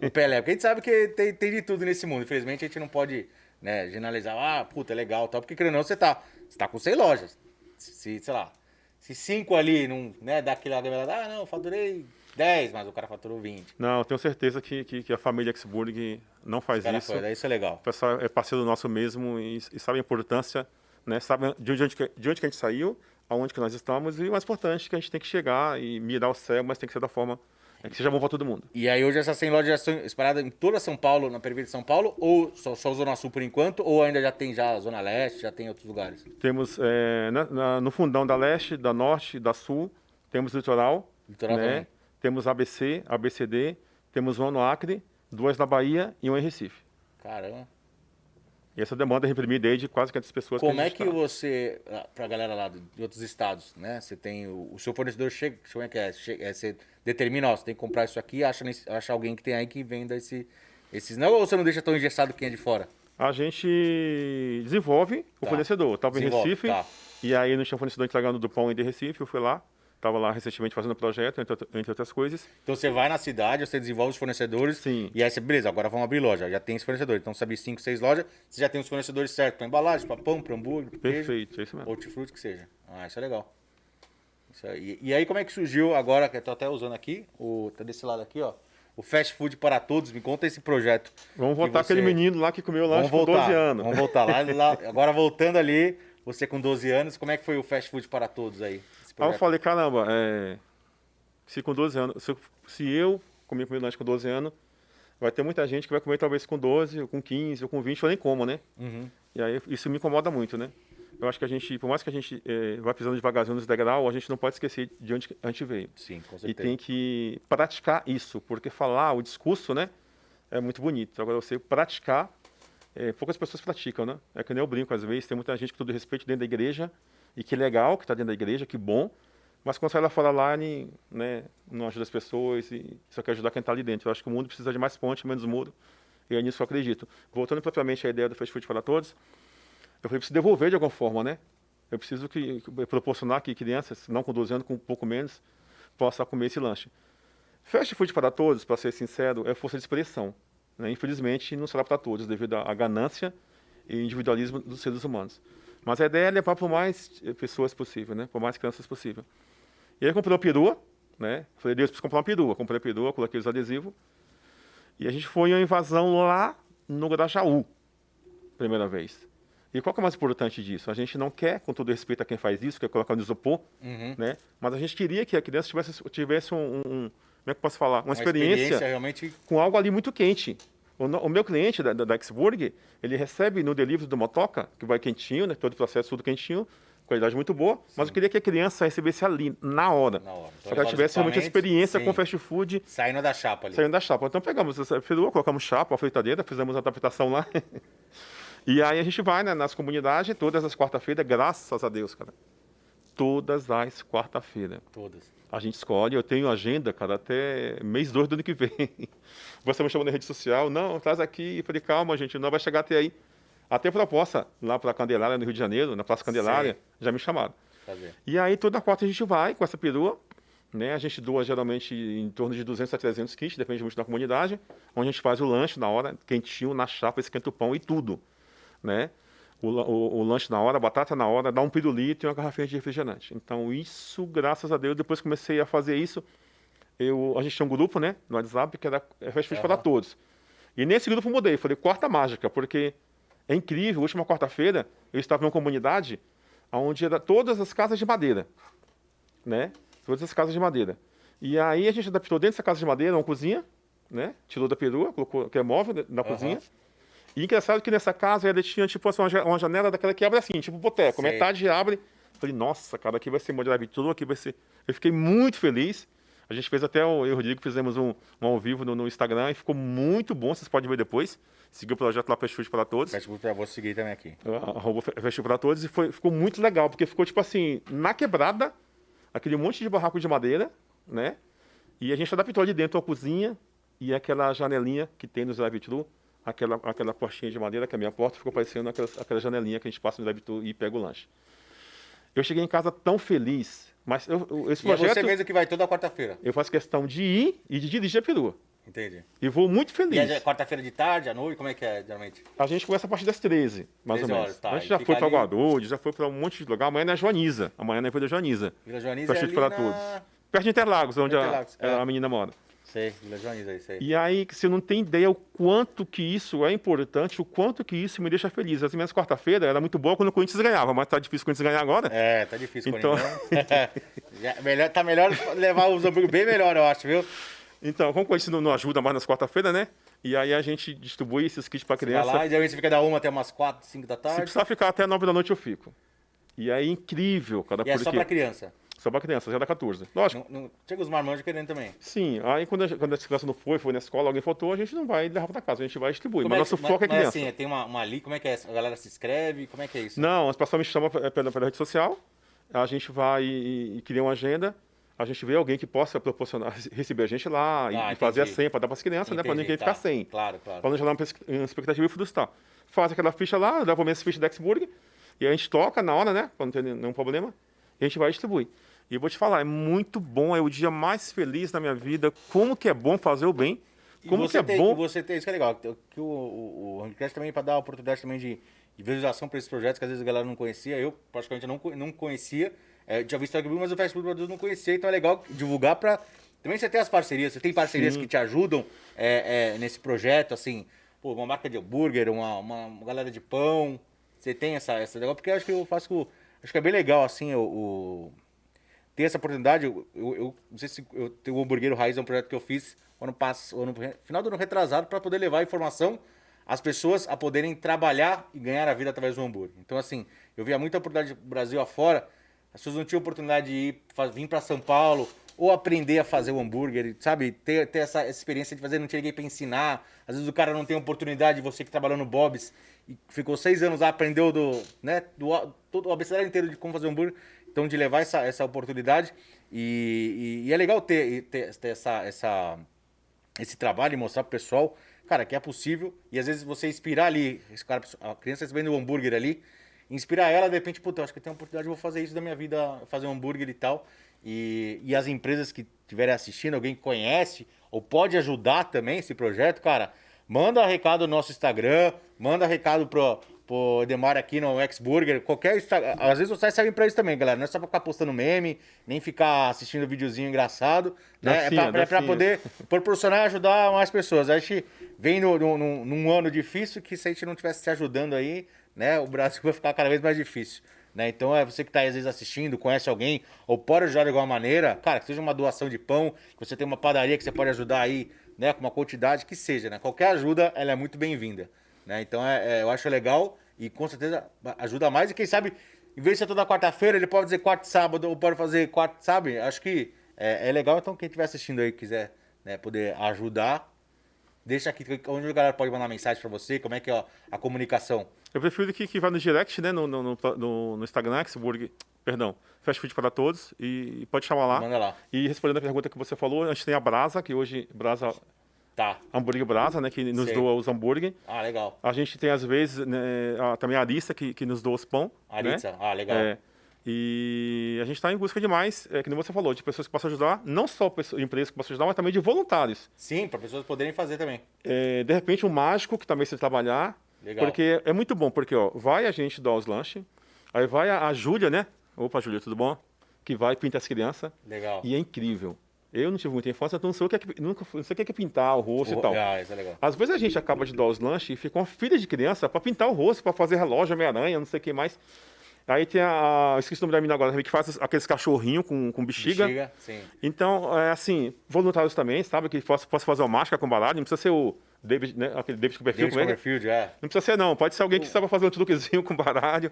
S1: o Pelé. Porque a gente sabe que tem, tem de tudo nesse mundo. Infelizmente a gente não pode né, generalizar. Ah, puta, é legal tal. Porque querendo ou não, você tá, você tá com 100 lojas. Se, sei lá, se cinco ali não né, dá aquela ah, não, faturei 10, mas o cara faturou 20.
S2: Não, eu tenho certeza que, que, que a família Xburg não faz isso.
S1: foi, isso é legal.
S2: O pessoal é parceiro nosso mesmo e, e sabe a importância, né? Sabe de onde, de onde que a gente saiu, aonde que nós estamos e o mais importante que a gente tem que chegar e mirar o céu, mas tem que ser da forma é, que seja bom para todo mundo.
S1: E aí hoje essas 100 lojas já estão espalhadas em toda São Paulo, na periferia de São Paulo, ou só, só Zona Sul por enquanto, ou ainda já tem já Zona Leste, já tem outros lugares?
S2: Temos é, na- na- no fundão da leste, da norte, da sul, temos litoral,
S1: Litoral
S2: né?
S1: também.
S2: Temos ABC, ABCD, temos uma no Acre, duas na Bahia e uma em Recife.
S1: Caramba.
S2: E essa demanda é reprimida desde quase 500 pessoas.
S1: Como
S2: a
S1: é que
S2: tá.
S1: você, ah, pra galera lá de de outros estados, né? Você tem o, o seu fornecedor chega, como é que é? Che- é, Você determina, ó, você tem que comprar isso aqui, acha, acha alguém que tem aí que venda esse, esses. Não, ou você não deixa tão engessado quem é de fora?
S2: A gente desenvolve o
S1: Tá.
S2: fornecedor. Estava em Recife,
S1: tá.
S2: e aí não tinha fornecedor entregando do pão e de Recife, eu fui lá. Estava lá recentemente fazendo projeto, entre, entre outras coisas.
S1: Então você vai na cidade, você desenvolve os fornecedores.
S2: Sim.
S1: E aí você, beleza, agora vamos abrir loja. Já tem esse fornecedor. Então você abre 5, 6 lojas, você já tem os fornecedores certos para embalagem, para pão, para hambúrguer, pra queijo,
S2: Perfeito, é isso mesmo.
S1: hortifruti que seja. Ah, isso é legal. Isso aí. E aí como é que surgiu agora, que eu tô até usando aqui, o, tá desse lado aqui, ó. O Fast Food para Todos, me conta esse projeto.
S2: Vamos voltar
S1: você-
S2: aquele menino lá que comeu
S1: Vamos
S2: com
S1: voltar,
S2: 12 anos.
S1: Vamos voltar lá, lá- Agora voltando ali você com 12 anos. Como é que foi o Fast Food para Todos aí?
S2: Aí eu falei, caramba, é, se com 12 anos, se eu, se eu comer lanche com 12 anos, vai ter muita gente que vai comer talvez com 12, ou com 15, ou com 20, ou nem como, né?
S1: Uhum.
S2: E aí isso me incomoda muito, né? Eu acho que a gente, por mais que a gente é, vá pisando devagarzinho nos degraus, a gente não pode esquecer de onde a gente veio.
S1: Sim, com
S2: E
S1: certeza.
S2: tem que praticar isso, porque falar, o discurso, né, é muito bonito. Agora, você praticar, é, poucas pessoas praticam, né? É que nem eu brinco às vezes, tem muita gente com todo respeito dentro da igreja, e que legal que está dentro da igreja, que bom, mas quando sai lá fora lá, né, não ajuda as pessoas e só quer ajudar quem está ali dentro. Eu acho que o mundo precisa de mais ponte, menos muro, e é nisso que eu acredito. Voltando propriamente à ideia do Fast Food para Todos, eu preciso devolver de alguma forma, né? Eu preciso que, proporcionar que crianças, não com 12 anos, com um pouco menos, possam comer esse lanche. Fast food para todos, para ser sincero, é força de expressão. né? Infelizmente, não será para todos, devido à ganância e individualismo dos seres humanos. Mas a ideia é levar para mais eh, pessoas possível, né? Para mais crianças possível. E aí eu comprei uma perua, né? Falei, Deus, preciso comprar uma perua. Comprei a perua, coloquei os adesivos. E a gente foi em uma invasão lá no Grajaú, primeira vez. E qual que é o mais importante disso? A gente não quer, com todo respeito a quem faz isso, quer colocar no isopor,
S1: Uhum.
S2: né? Mas a gente queria que a criança tivesse, tivesse um, um- como é que eu posso falar? Uma,
S1: Uma
S2: experiência,
S1: realmente.
S2: com algo ali muito quente. O, o meu cliente da, da, da Xburg, ele recebe no delivery do Motoca, que vai quentinho, né? Todo o processo tudo quentinho, qualidade muito boa, mas eu queria que a criança recebesse ali, na hora.
S1: Na hora. Então,
S2: Só que ela
S1: os
S2: tivesse realmente a experiência
S1: sim.
S2: com fast food
S1: Saindo da chapa ali.
S2: saindo da chapa. Então pegamos essa perua, colocamos chapa, uma fritadeira, fizemos a adaptação lá. e aí a gente vai né, nas comunidades, todas as quarta-feiras, graças a Deus, cara. Todas as quarta-feiras.
S1: Todas.
S2: A gente escolhe, eu tenho agenda, cara, até mês 2 do ano que vem. Você me chamou na rede social, não, traz aqui. Eu falei, calma, gente, não vai chegar até aí. Até proposta lá para Candelária, no Rio de Janeiro, na Praça Candelária,
S1: Sei.
S2: já me chamaram.
S1: Fazer.
S2: E aí toda quarta a gente vai com essa perua, né? A gente doa geralmente em torno de 200 a 300 kits, depende muito da comunidade, onde a gente faz o lanche na hora, quentinho, na chapa, esquenta o pão e tudo, né? O, o- o lanche na hora, a batata na hora, dá um pirulito e uma garrafinha de refrigerante. Então isso, graças a Deus, depois comecei a fazer isso, eu, a gente tinha um grupo, né, no WhatsApp, que era Fast Food para
S1: Aham.
S2: todos. E nesse grupo eu mudei, falei, quarta mágica, porque é incrível, última quarta-feira, eu estava numa comunidade onde era todas as casas de madeira, né? Todas as casas de madeira. E aí a gente adaptou dentro dessa casa de madeira uma cozinha, né? Tirou da perua, colocou que é móvel né, na
S1: Aham.
S2: cozinha. E engraçado que nessa casa ele tinha tipo assim, uma ja- uma janela daquela que abre assim, tipo boteco,
S1: Sei.
S2: metade abre. Falei, nossa, cara, aqui vai ser drive tudo aqui vai ser. Eu fiquei muito feliz. A gente fez até o eu e o Rodrigo fizemos um, um ao vivo no, no Instagram e ficou muito bom. Vocês podem ver depois. Seguiu o projeto lá Fast Food para todos
S1: Fast Food pra você seguir também aqui.
S2: arroba Festival para Todos, e foi, ficou muito legal, porque ficou, tipo assim, na quebrada, aquele monte de barraco de madeira, né? E a gente adaptou ali dentro a cozinha e aquela janelinha que tem nos drive-thru, aquela, aquela portinha de madeira, que é a minha porta, ficou parecendo aquela, aquela janelinha que a gente passa no drive-thru e pega o lanche. Eu cheguei em casa tão feliz, mas eu- eu- esse
S1: E é
S2: projeto,
S1: você mesmo que vai toda quarta-feira.
S2: eu faço questão de ir e de dirigir a perua.
S1: Entendi.
S2: E vou muito
S1: E
S2: feliz.
S1: é quarta-feira de tarde, à noite, como é que é, geralmente?
S2: A gente começa a partir das 13, mais
S1: 13
S2: ou menos.
S1: horas, tá.
S2: A gente
S1: E
S2: já foi para
S1: ali-
S2: Guarulhos, já foi para um monte de lugar. Amanhã é na Joaniza. Amanhã é na Vila Joaniza.
S1: Vila Joaniza é ali na...
S2: todos. Perto de Interlagos, onde a-
S1: Interlagos,
S2: a,
S1: é.
S2: menina mora.
S1: Sei, é aí.
S2: E aí, você não tem ideia o quanto que isso é importante, o quanto que isso me deixa feliz. As minhas quarta-feira era muito boa quando o Corinthians ganhava, mas tá difícil o Corinthians ganhar agora.
S1: É, tá difícil,
S2: Então-
S1: Corinthians. Já- melhor, tá melhor levar os hambúrguer bem melhor, eu acho, viu?
S2: Então, como o Corinthians não, não ajuda mais nas quarta-feira, né? E aí a gente distribui esses kits para
S1: Vai
S2: criança.
S1: lá e geralmente você fica da uma até umas 4, 5 da
S2: Se
S1: tarde.
S2: precisar ficar até 9 da noite, eu fico. E aí, incrível, cara,
S1: E é
S2: porque...
S1: só pra criança.
S2: Só pra criança, já dá 14. Lógico,
S1: Não, não- chega os marmanjos querendo também.
S2: Sim, aí quando a, quando a criança não foi, foi na escola, alguém faltou, a gente não vai levar pra casa, a gente vai distribuir.
S1: Como
S2: Mas
S1: é
S2: nosso
S1: que-
S2: foco é
S1: mas,
S2: criança.
S1: assim, tem uma, uma ali, como é que é? A galera se inscreve? Como é que é isso?
S2: Não, as pessoas me chamam pe- pela, pela rede social, a gente vai e, e cria uma agenda, a gente vê alguém que possa proporcionar, receber a gente lá e,
S1: Ah,
S2: e fazer a
S1: entendi.
S2: senha para dar para as crianças, né? Para
S1: Entendi,
S2: ninguém
S1: tá.
S2: ficar sem.
S1: Claro, claro.
S2: Para não gerar uma expectativa e frustrar. Faz aquela ficha lá, leva a minha ficha da Xburg, e a gente toca na hora, né? Para não ter nenhum problema, e a gente vai distribuir. E eu vou te falar, é muito bom, é o dia mais feliz da minha vida. Como que é bom fazer o bem. Como que é
S1: tem,
S2: bom.
S1: você tem, isso que é legal, que o, o, o também para dar a oportunidade também de, de visualização para esses projetos que às vezes a galera não conhecia, eu praticamente não, não conhecia, é, tinha visto aqui, mas o Fast Food Produtos não conhecia, então é legal divulgar para... Também você tem as parcerias, você tem parcerias
S2: Sim.
S1: que te ajudam é, é, nesse projeto, assim, pô, uma marca de hambúrguer, uma, uma, uma galera de pão, você tem essa, essa negócio, porque eu acho que eu faço. Acho que é bem legal, assim, o. o- ter essa oportunidade. Eu, eu, eu não sei se eu o Hamburguero Raiz, é um projeto que eu fiz ano passado, ano, final do ano retrasado, para poder levar informação às pessoas a poderem trabalhar e ganhar a vida através do hambúrguer. Então, assim, eu via muita oportunidade Brasil afora, as pessoas não tinham oportunidade de ir, vir para São Paulo ou aprender a fazer o hambúrguer, sabe? Ter, ter essa, experiência de fazer, não tinha ninguém para ensinar. Às vezes o cara não tem oportunidade, você que trabalhou no Bob's e ficou seis anos lá, aprendeu do, né, do, todo o abecedário inteiro de como fazer hambúrguer. Então, de levar essa, essa oportunidade. E, e- e é legal ter, ter, ter essa, essa, esse trabalho e mostrar pro pessoal, cara, que é possível. E às vezes você inspirar ali, esse cara, a criança recebendo o hambúrguer ali, inspirar ela, de repente, puta, eu acho que tenho uma oportunidade, vou fazer isso da minha vida, fazer um hambúrguer e tal. E, e as empresas que estiverem assistindo, alguém que conhece ou pode ajudar também esse projeto, cara, manda recado no nosso Instagram, manda recado pro, pro Edemar aqui no Xburger, qualquer. Às vezes vocês servem pra isso também, galera. Não é só pra ficar postando meme, nem ficar assistindo videozinho engraçado. Né? É pra, é pra
S2: dancinha.
S1: poder proporcionar e ajudar mais pessoas. A gente vem no, no- num, num ano difícil que se a gente não tivesse se ajudando aí, né, o Brasil vai ficar cada vez mais difícil. Né? Então é você que está às vezes assistindo, conhece alguém, ou pode ajudar de alguma maneira, cara, que seja uma doação de pão, que você tem uma padaria que você pode ajudar aí, né, com uma quantidade que seja, né? Qualquer ajuda, ela é muito bem-vinda. Né? Então é, é, eu acho legal e com certeza ajuda mais. E quem sabe, em vez de ser toda quarta-feira, ele pode fazer quarto e sábado, ou pode fazer quarto, sabe? Acho que é, é legal. Então, quem estiver assistindo aí quiser né, poder ajudar, deixa aqui onde a galera pode mandar mensagem para você, como é que é a comunicação.
S2: Eu prefiro que, que vá no direct, né? No, no, no, no- Instagram, Xburg, perdão, Fast Food para Todos, e pode chamar lá.
S1: Manda lá.
S2: E respondendo a pergunta que você falou, a gente tem a Brasa, que hoje, Brasa,
S1: Tá.
S2: Hambúrguer Brasa, né? Que nos
S1: Sei.
S2: doa os hambúrguer.
S1: Ah, legal.
S2: A gente tem, às vezes, né, a- também a Arista, que, que nos doa os pão.
S1: Aritza.
S2: Né?
S1: Ah, legal.
S2: É, e a gente está em busca de mais, é, que nem você falou, de pessoas que possam ajudar, não só pessoas, empresas que possam ajudar, mas também de voluntários.
S1: Sim, para pessoas poderem fazer também.
S2: É, de repente, um mágico que também se trabalhar.
S1: Legal.
S2: Porque é muito bom, porque ó, vai a gente dar os lanches, aí vai a, a Júlia, né? Opa, Júlia, tudo bom? Que vai pintar as crianças.
S1: Legal.
S2: E é incrível. Eu não tive muita infância, então não sei o que é, que- nunca, não sei o que é que é pintar o rosto e tal.
S1: Ah, isso é legal.
S2: Às vezes a gente acaba de dar os lanches e fica uma filha de criança para pintar o rosto, para fazer relógio, Homem-Aranha, não sei o que mais. Aí tem a. Esqueci o nome da menina agora, que faz aqueles cachorrinhos com, com bexiga.
S1: Bexiga, sim.
S2: Então, é assim, voluntários também, sabe? Que possa, possa fazer uma máscara com baralho, não precisa ser o David, né? Aquele David Copperfield,
S1: David
S2: é é?
S1: Copperfield, é.
S2: Não precisa ser, não. Pode ser alguém que saiba fazer um truquezinho com baralho.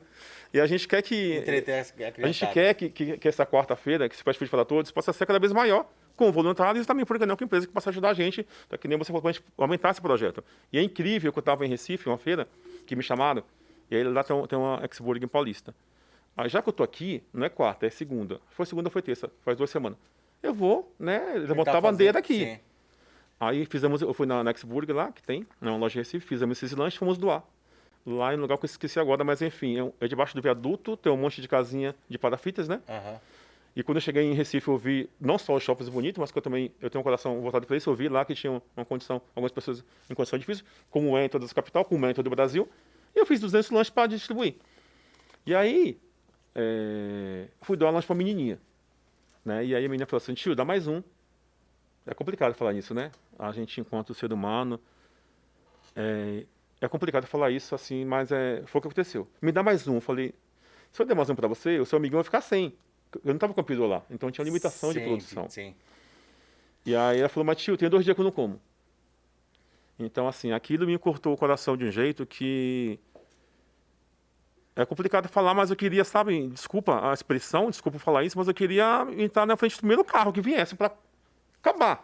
S2: E a gente quer que.
S1: Entreter a
S2: A gente quer que, que, que essa quarta-feira, que se faz para todos, possa ser cada vez maior, com voluntários e também, por não, com empresas que possam ajudar a gente, para que nem você falou, aumentar esse projeto. E é incrível que eu estava em Recife, uma feira, que me chamaram, e aí lá tem, tem uma Exburg em Paulista. Aí já que eu estou aqui, não é quarta, é segunda. Foi segunda, foi terça, faz duas semanas. Eu vou, né, levantar a bandeira aqui.
S1: Sim.
S2: Aí fizemos, eu fui na Nexburg lá, que tem, né, uma loja em Recife, fizemos esses lanches e fomos doar. Lá em um lugar que eu esqueci agora, mas enfim, é, um- é debaixo do viaduto, tem um monte de casinha de parafitas, né?
S1: Aham.
S2: E quando eu cheguei em Recife, eu vi não só os shoppings bonitos, mas que eu também eu tenho um coração voltado para isso. Eu vi lá que tinha uma condição, algumas pessoas em condição difícil, como é em todas as capitais, como é em todo o Brasil. E eu fiz 200 lanches para distribuir. E aí, é, fui dar lanche para a menininha. Né? E aí a menina falou assim: tio, dá mais um. É complicado falar isso, né? A gente, enquanto ser humano, é, é complicado falar isso assim, mas é, foi o que aconteceu. Me dá mais um. Eu falei: se eu der mais um para você, o seu amiguinho vai ficar sem. Eu não estava com a pílula lá, então tinha limitação de
S1: Sim,
S2: produção.
S1: Sim.
S2: E aí ela falou, mas tio, tem dois dias que eu não como. Então, assim, aquilo me cortou o coração de um jeito que. É complicado falar, mas eu queria, sabe, desculpa a expressão, desculpa falar isso, mas eu queria entrar na frente do primeiro carro que viesse para acabar.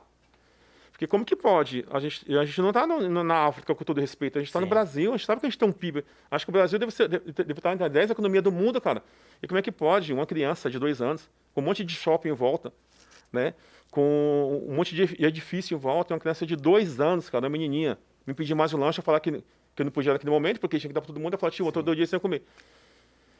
S2: Porque como que pode? A gente, a gente não está na África, com todo respeito, a gente está no. Brasil, a gente sabe que a gente tem um PIB. Acho que o Brasil deve, ser, deve, deve estar entre as 10 economia do mundo, cara. E como é que pode uma criança de dois anos, com um monte de shopping em volta, né? com um monte de edifício em volta, uma criança de dois anos, cara, uma menininha, me pedir mais um lanche, eu falar que, que eu não podia naquele momento, porque tinha que dar para todo mundo, eu falar, tio, dois dias sem comer.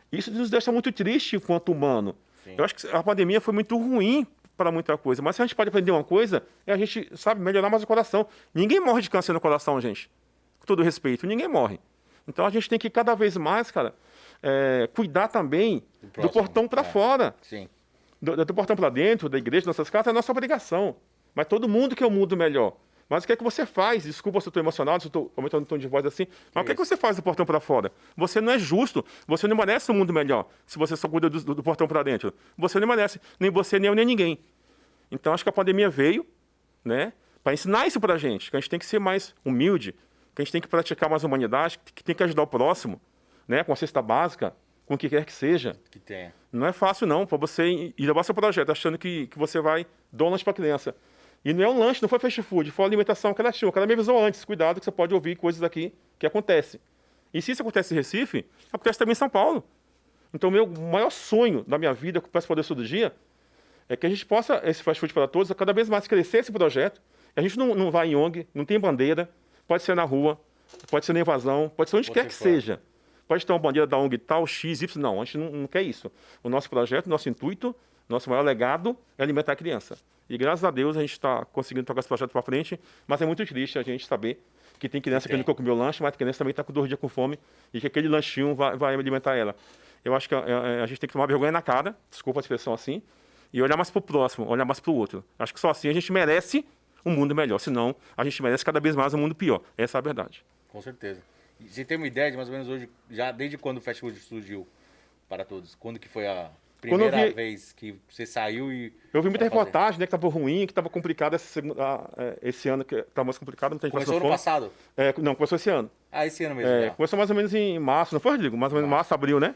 S2: Isso nos deixa muito triste enquanto humano.
S1: Sim.
S2: Eu acho que a pandemia foi muito ruim para muita coisa, mas se a gente pode aprender uma coisa, é a gente, sabe, melhorar mais o coração. Ninguém morre de câncer no coração, gente. Com todo respeito, ninguém morre. Então a gente tem que cada vez mais, cara, é, cuidar também
S1: Do
S2: do,
S1: próximo,
S2: portão para
S1: é.
S2: fora
S1: Sim.
S2: do, do portão para dentro, da igreja, das nossas casas, é nossa obrigação. Mas todo mundo quer um mundo melhor. Mas o que é que você faz? Desculpa se eu estou emocionado, se eu estou aumentando o tom de voz assim. Mas o que é que você faz do portão para fora? Você não é justo. Você não merece um mundo melhor se você só cuida do, do portão para dentro. Você não merece. Nem você, nem eu, nem ninguém. Então, acho que a pandemia veio né, para ensinar isso para a gente. Que a gente tem que ser mais humilde, que a gente tem que praticar mais humanidade, que tem que ajudar o próximo, né, com a cesta básica, com o que quer que seja.
S1: Que tenha.
S2: Não é fácil, não, para você ir levar seu projeto achando que, que você vai dar lanche para a criança. E não é um lanche, não foi fast food, foi uma alimentação que ela tinha. O cara me avisou antes, cuidado que você pode ouvir coisas aqui que acontecem. E se isso acontece em Recife, acontece também em São Paulo. Então, o meu maior sonho da minha vida, que eu peço para Deus todo dia, é que a gente possa, esse fast food para todos, cada vez mais crescer esse projeto. A gente não, não vai em ONG, não tem bandeira, pode ser na rua, pode ser na invasão, pode ser onde pode quer ser que seja. Pode ter uma bandeira da ONG tal, X, Y, não, a gente não, não quer isso. O nosso projeto, nosso intuito, nosso maior legado é alimentar a criança. E graças a Deus a gente está conseguindo tocar esse projeto para frente, mas é muito triste a gente saber que tem criança que nunca comeu lanche, mas a criança também está com dois dias com fome e que aquele lanchinho vai, vai alimentar ela. Eu acho que a, a, a, gente tem que tomar vergonha na cara, desculpa a expressão assim, e olhar mais para o próximo, olhar mais para o outro. Acho que só assim a gente merece um mundo melhor, senão a gente merece cada vez mais um mundo pior. Essa é a verdade.
S1: Com certeza. E você tem uma ideia de mais ou menos hoje, já desde quando o fast food surgiu para todos? Quando que foi a Primeira vi... vez que você saiu e.
S2: Eu vi muita reportagem, né? Que estava ruim, que estava complicado esse, segunda, é, esse ano, que estava mais complicado. Muita
S1: gente começou ano passado?
S2: É, não, começou esse ano.
S1: Ah, esse ano mesmo.
S2: É, começou mais ou menos em março, não foi, Rodrigo? Mais ou menos em março, abril, né?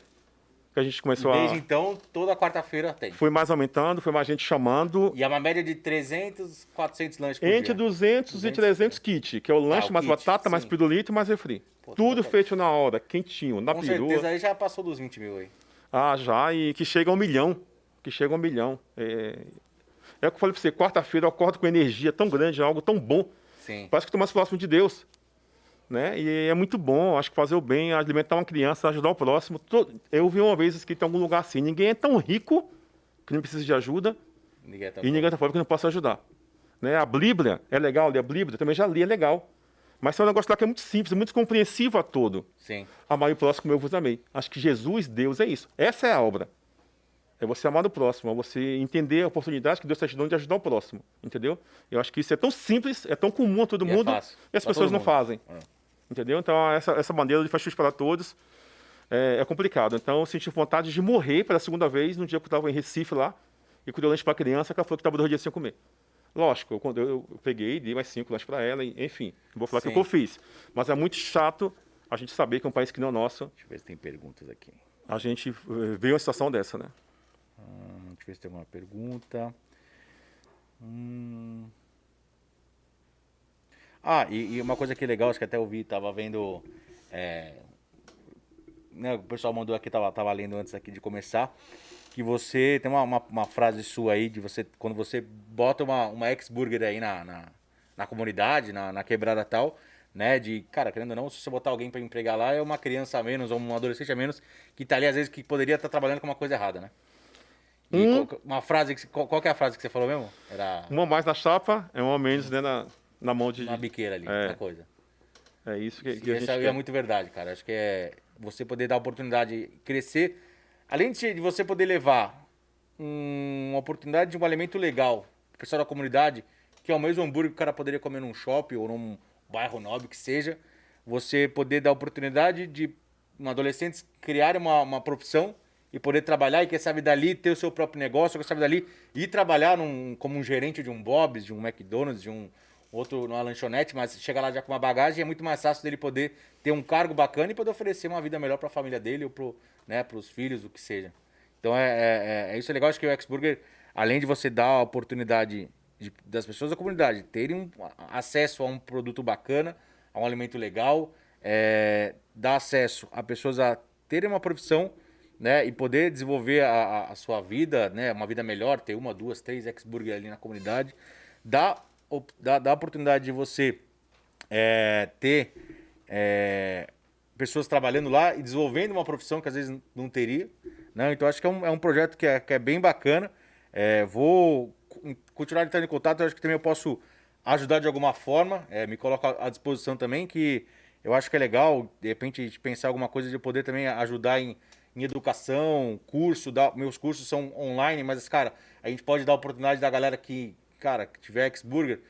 S2: Que a gente começou
S1: e desde
S2: a...
S1: então, toda quarta-feira tem.
S2: Foi mais aumentando, foi mais gente chamando.
S1: E é uma média de 300, 400 lanches por
S2: Entre dia. 200, 200 e 300 kit, que é o lanche, ah, mais kit, batata, sim. mais pirulito e mais refri. Pô, Tudo feito na hora, quentinho, na
S1: Com
S2: perua.
S1: Com certeza aí já passou dos 20 mil aí.
S2: Ah, já, e que chega a um milhão que chega a um milhão. É, é o que eu falei para você, quarta-feira eu acordo com energia tão grande, algo tão bom.
S1: Sim.
S2: Parece que estou mais próximo de Deus. Né? E é muito bom, acho que fazer o bem, alimentar uma criança, ajudar o próximo. Eu vi uma vez escrito em algum lugar assim, ninguém é tão rico que não precisa de ajuda ninguém é e ninguém é tão pobre que não possa ajudar. Né? A Bíblia é legal, ler a Bíblia, também já li, é legal. Mas é um negócio lá que é muito simples, muito compreensivo a todo.
S1: Sim.
S2: Amar o próximo como eu vos amei. Acho que Jesus, Deus, é isso. Essa é a obra. É você amar o próximo, é você entender a oportunidade que Deus está te dando de ajudar o próximo, entendeu? Eu acho que isso é tão simples, é tão comum a todo e é mundo, é e as pessoas não fazem. É. Entendeu? Então, essa, essa bandeira de fast para todos é, é, complicado. Então, eu senti vontade de morrer pela segunda vez, no dia que eu estava em Recife lá, e cuidei lanche para a criança, que ela falou que estava dois dias sem comer. Lógico, eu, quando eu, eu peguei, dei mais cinco lanches para ela, e, enfim, vou falar o que eu fiz. Mas é muito chato a gente saber que é um país que não é nosso.
S1: Deixa eu ver se tem perguntas aqui.
S2: A gente eh, veio uma situação dessa, né?
S1: Hum, deixa eu ver se tem alguma pergunta. Hum... Ah, e, e, uma coisa que é legal, acho que até eu vi, tava vendo. É, né, o pessoal mandou aqui, tava, tava lendo antes aqui de começar. Que você. Tem uma, uma, uma frase sua aí de você. Quando você bota uma, uma ex-burger aí na, na, na, comunidade, na, na quebrada tal, né? De, cara, querendo ou não, se você botar alguém para empregar lá, é uma criança a menos ou um adolescente a menos que tá ali, às vezes, que poderia estar tá trabalhando com uma coisa errada, né? Hum. Qual, uma frase, que, qual, qual que é a frase que você falou mesmo?
S2: Era... Uma mais na chapa, é uma menos né, na, na mão de...
S1: Uma biqueira ali, é. coisa.
S2: É isso que, que a gente
S1: Isso é muito verdade, cara. Acho que é você poder dar oportunidade de crescer. Além de você poder levar uma oportunidade de um alimento legal pro pessoal da comunidade, que é o mesmo hambúrguer que o cara poderia comer num shopping ou num bairro nobre que seja, você poder dar oportunidade de um adolescentes criar uma, uma profissão e poder trabalhar e quem sabe dali ter o seu próprio negócio, quem sabe dali ir trabalhar num, como um gerente de um Bob's, de um McDonald's, de um outro numa lanchonete, mas chegar lá já com uma bagagem é muito mais fácil dele poder ter um cargo bacana e poder oferecer uma vida melhor para a família dele ou para né, os filhos, o que seja. Então é, é, é, é isso é legal, acho que o X-Burger, além de você dar a oportunidade de, das pessoas da comunidade terem um, acesso a um produto bacana, a um alimento legal, é, dar acesso a pessoas a terem uma profissão né, e poder desenvolver a, a, sua vida, né, uma vida melhor, ter uma, duas, três ex-burger ali na comunidade, dá, dá, dá a oportunidade de você é, ter é, pessoas trabalhando lá e desenvolvendo uma profissão que às vezes não teria. Né? Então acho que é um, é um projeto que é, que é bem bacana. É, vou continuar entrando em contato, eu acho que também eu posso ajudar de alguma forma, é, me coloco à disposição também, que eu acho que é legal, de repente, a gente pensar alguma coisa de poder também ajudar em em educação, curso, dá, meus cursos são online, mas, cara, a gente pode dar a oportunidade da galera que, cara, que tiver ex-burger,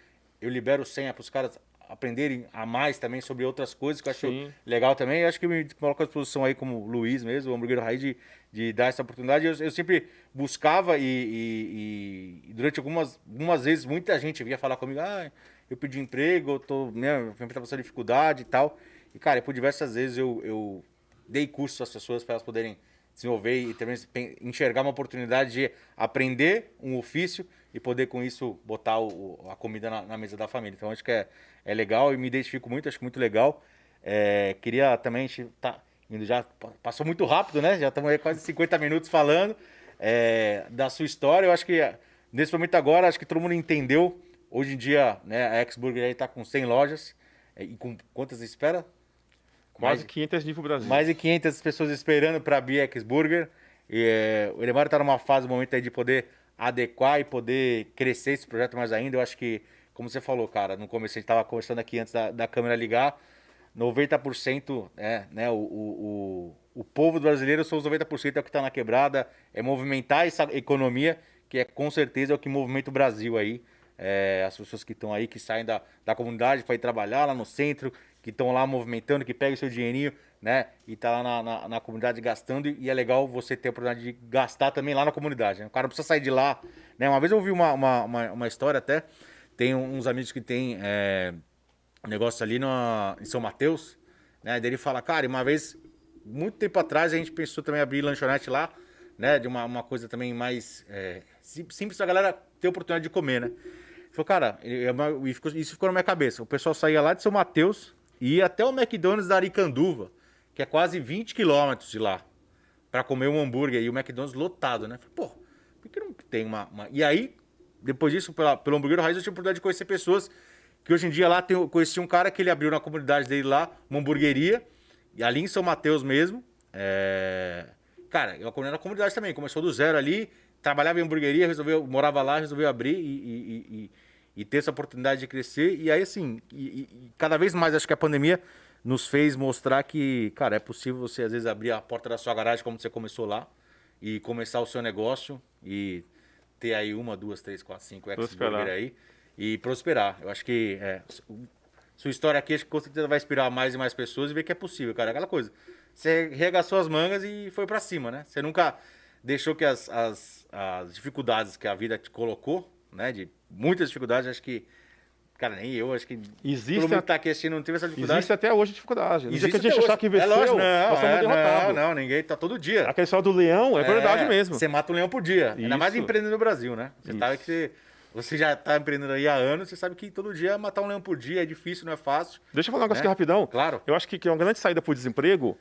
S1: eu libero senha para os caras aprenderem a mais também sobre outras coisas que eu acho
S2: Sim.
S1: legal também. Eu acho que me coloco à disposição aí como Luiz mesmo, o hambúrguer raiz, de, de dar essa oportunidade. Eu, eu sempre buscava e, e- e durante algumas, algumas vezes muita gente vinha falar comigo, ah, eu pedi emprego, eu tô, né, minha empresa tá passando dificuldade e tal. E, cara, por diversas vezes eu, eu dei cursos às pessoas para elas poderem desenvolver e também enxergar uma oportunidade de aprender um ofício e poder com isso botar o- a comida na, na mesa da família. Então acho que é, é legal e me identifico muito, acho muito legal. É, queria também, tá indo já, pa- passou muito rápido, né? Já estamos aí quase 50 minutos falando é, da sua história. Eu acho que nesse momento agora, acho que todo mundo entendeu. Hoje em dia, né, a aí está com 100 lojas. é, E com quantas espera?
S2: Quase
S1: Mais-
S2: 500 nível Brasil.
S1: mais de 500 pessoas esperando para abrir a X-Burger. E, é, o Elemar está numa fase, um momento aí de poder adequar e poder crescer esse projeto mais ainda. Eu acho que, como você falou, cara, no começo a gente estava conversando aqui antes da, da câmera ligar, 90% é, né, o, o, o, o povo brasileiro são os 90% é o que está na quebrada, é movimentar essa economia, que é com certeza é o que movimenta o Brasil aí. É, as pessoas que estão aí, que saem da, da comunidade para ir trabalhar lá no centro, que estão lá movimentando, que pegam o seu dinheirinho, né? E tá lá na, na, na comunidade gastando. E é legal você ter a oportunidade de gastar também lá na comunidade. Né? O cara não precisa sair de lá. Né? Uma vez eu ouvi uma, uma, uma, uma história até. Tem uns amigos que tem é, negócio ali no, em São Mateus, né? Daí ele fala, cara, uma vez, muito tempo atrás, a gente pensou também abrir lanchonete lá, né? De uma, uma coisa também mais é, sim- simples pra galera ter oportunidade de comer, né? Falou, cara, e- é uma- e ficou- isso ficou na minha cabeça. O pessoal saía lá de São Mateus e ia até o McDonald's da Aricanduva, que é quase 20 quilômetros de lá, pra comer um hambúrguer e o McDonald's lotado, né? Falei, pô, por que não tem uma. uma- E aí, depois disso, pela, pelo hambúrguer raiz, eu tive a oportunidade de conhecer pessoas que hoje em dia lá tem, conheci um cara que ele abriu na comunidade dele lá, uma hamburgueria, e ali em São Mateus mesmo. É... Cara, eu acompanhei na comunidade também, começou do zero ali, trabalhava em hamburgueria, resolveu, morava lá, resolveu abrir e, e- e- e ter essa oportunidade de crescer. E aí, assim, e, e- cada vez mais acho que a pandemia nos fez mostrar que, cara, é possível você às vezes abrir a porta da sua garagem como você começou lá e começar o seu negócio e ter aí uma, duas, três, quatro, cinco
S2: Prosperar.
S1: X-Burger aí e prosperar. Eu acho que é, su- sua história aqui acho que com certeza vai inspirar mais e mais pessoas e ver que é possível, cara. Aquela coisa. Você regaçou as mangas e foi pra cima, né? Você nunca deixou que as, as, as dificuldades que a vida te colocou, né? De muitas dificuldades, acho que. Cara, nem eu, acho que.
S2: Existe
S1: todo mundo
S2: a-
S1: que tá aqui assistindo não teve essa dificuldade.
S2: Existe até hoje dificuldade. No dia que a
S1: Existe
S2: gente achar que venceu,
S1: é lógico, não, é, não, não, ninguém tá todo dia.
S2: Aquela história do leão é verdade mesmo.
S1: Você mata um leão por dia. Ainda mais
S2: Isso.
S1: empreendendo no Brasil, né? Você
S2: Isso.
S1: sabe que você, você já tá empreendendo aí há anos, você sabe que todo dia matar um leão por dia é difícil, não é fácil.
S2: Deixa eu falar um negócio
S1: Né?
S2: aqui rapidão.
S1: Claro.
S2: Eu acho que, que uma grande saída para o desemprego,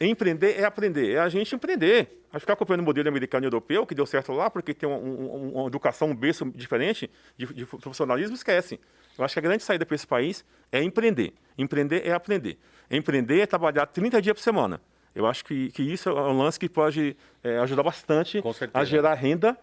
S2: empreender é aprender, é a gente empreender. A ficar copiando o modelo americano e europeu, que deu certo lá, porque tem um- um- uma educação, um berço diferente de, de profissionalismo, esquece. Eu acho que a grande saída para esse país é empreender. Empreender é aprender. Empreender é trabalhar 30 dias por semana. Eu acho que, que isso é um lance que pode é, ajudar bastante a gerar renda,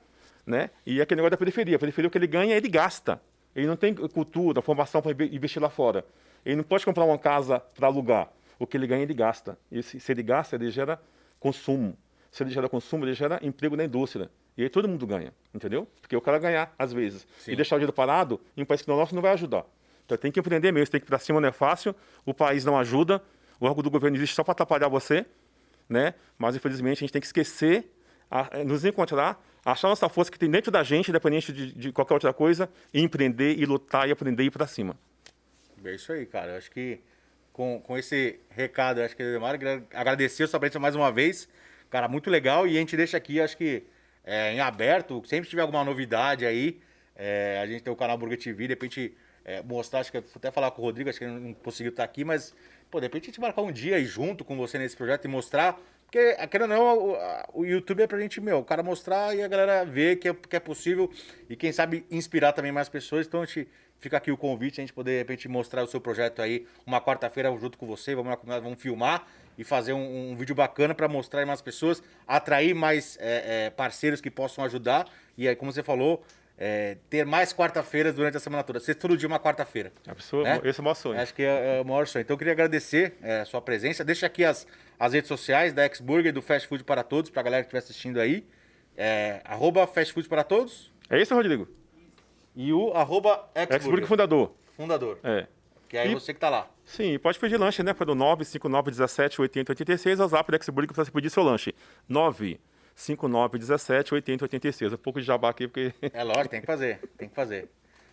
S2: né? E aquele negócio da periferia. A periferia, o que ele ganha, ele gasta. Ele não tem cultura, formação para investir lá fora. Ele não pode comprar uma casa para alugar. O que ele ganha, ele gasta. E se, se ele gasta, ele gera consumo. Se ele gera consumo, ele gera emprego na indústria. E aí todo mundo ganha, entendeu? Porque o cara ganhar, às vezes,
S1: Sim.
S2: e deixar o dinheiro parado, em um país que não é nosso, não vai ajudar. Então tem que empreender mesmo, tem que ir para cima, não é fácil. O país não ajuda. O órgão do governo existe só para atrapalhar você, né? Mas, infelizmente, a gente tem que esquecer, a- eh, nos encontrar, achar nossa força que tem dentro da gente, independente de, de qualquer outra coisa, e empreender, e lutar, e aprender e ir para cima.
S1: É isso aí, cara. Eu acho que com, com esse recado, acho que Demar agradecer a sua presença mais uma vez. Cara, muito legal. E a gente deixa aqui, acho que é, em aberto, sempre tiver alguma novidade aí, é, a gente tem o canal Burger TV, de repente é, mostrar, acho que até falar com o Rodrigo, acho que ele não conseguiu estar aqui, mas, pô, de repente a gente marcar um dia aí junto com você nesse projeto e mostrar. Porque, querendo ou não, o, o YouTube é pra gente, meu, o cara mostrar e a galera ver que é, que é possível e quem sabe inspirar também mais pessoas. Então a gente fica aqui o convite, a gente poder, de repente, mostrar o seu projeto aí uma quarta-feira junto com você, vamos, lá, vamos filmar e fazer um, um vídeo bacana para mostrar mais pessoas, atrair mais é, é, parceiros que possam ajudar e aí, como você falou, é, ter mais quarta-feiras durante a semana toda. Ser todo dia uma quarta-feira.
S2: Absurdo,
S1: Né?
S2: esse é o maior sonho.
S1: Acho que é, é o maior sonho. Então eu queria agradecer é, a sua presença. Deixa aqui as, as redes sociais da X-Burger, do Fast Food para Todos, para a galera que estiver assistindo aí. É, arroba Fast Food para Todos
S2: É isso, Rodrigo?
S1: E o arroba X-Burger.
S2: fundador.
S1: Fundador.
S2: É.
S1: Que aí
S2: E-
S1: você que tá lá.
S2: Sim, pode pedir lanche, né? Pelo 95917 8086, é o zap da Xburg para você pedir seu lanche. 95917 8086. Um pouco de jabá aqui, porque
S1: É lógico, tem que fazer. Tem que fazer.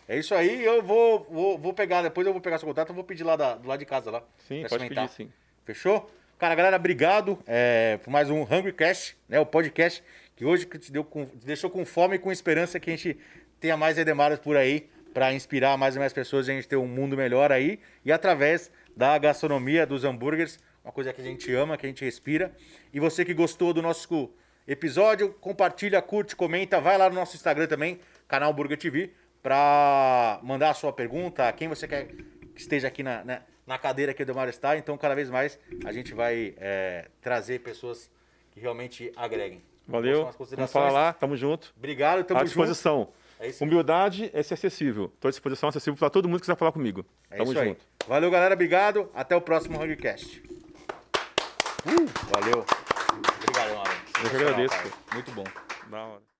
S1: É isso aí, eu vou, vou, vou pegar, depois eu vou pegar seu contato, eu vou pedir lá da- do lado de casa lá.
S2: sim, pode
S1: experimentar.
S2: pedir sim.
S1: Fechou? Cara, galera, obrigado é, por mais um Hungry Cast, né? O podcast que hoje te, deu com- te deixou com fome e com esperança que a gente tenha mais Edemaras por aí para inspirar mais e mais pessoas e a gente ter um mundo melhor aí e através da gastronomia, dos hambúrgueres, uma coisa que a gente ama, que a gente respira. E você que gostou do nosso episódio, compartilha, curte, comenta, vai lá no nosso Instagram também, canal Burger TV, para mandar a sua pergunta, quem você quer que esteja aqui na, na, na cadeira que o Edemar está. Então, cada vez mais a gente vai é, trazer pessoas que realmente agreguem.
S2: Valeu, vamos falar lá, tamo junto.
S1: Obrigado, tamo
S2: à
S1: junto.
S2: disposição.
S1: É.
S2: Humildade é ser acessível. Estou à disposição, acessível para todo mundo que quiser falar comigo.
S1: É
S2: Tamo
S1: isso aí.
S2: junto.
S1: Valeu, galera. Obrigado. Até o próximo Hungrycast. Uh, valeu. Obrigado, Alan.
S2: Eu que agradeço.
S1: Cara. Muito bom.
S2: Da hora.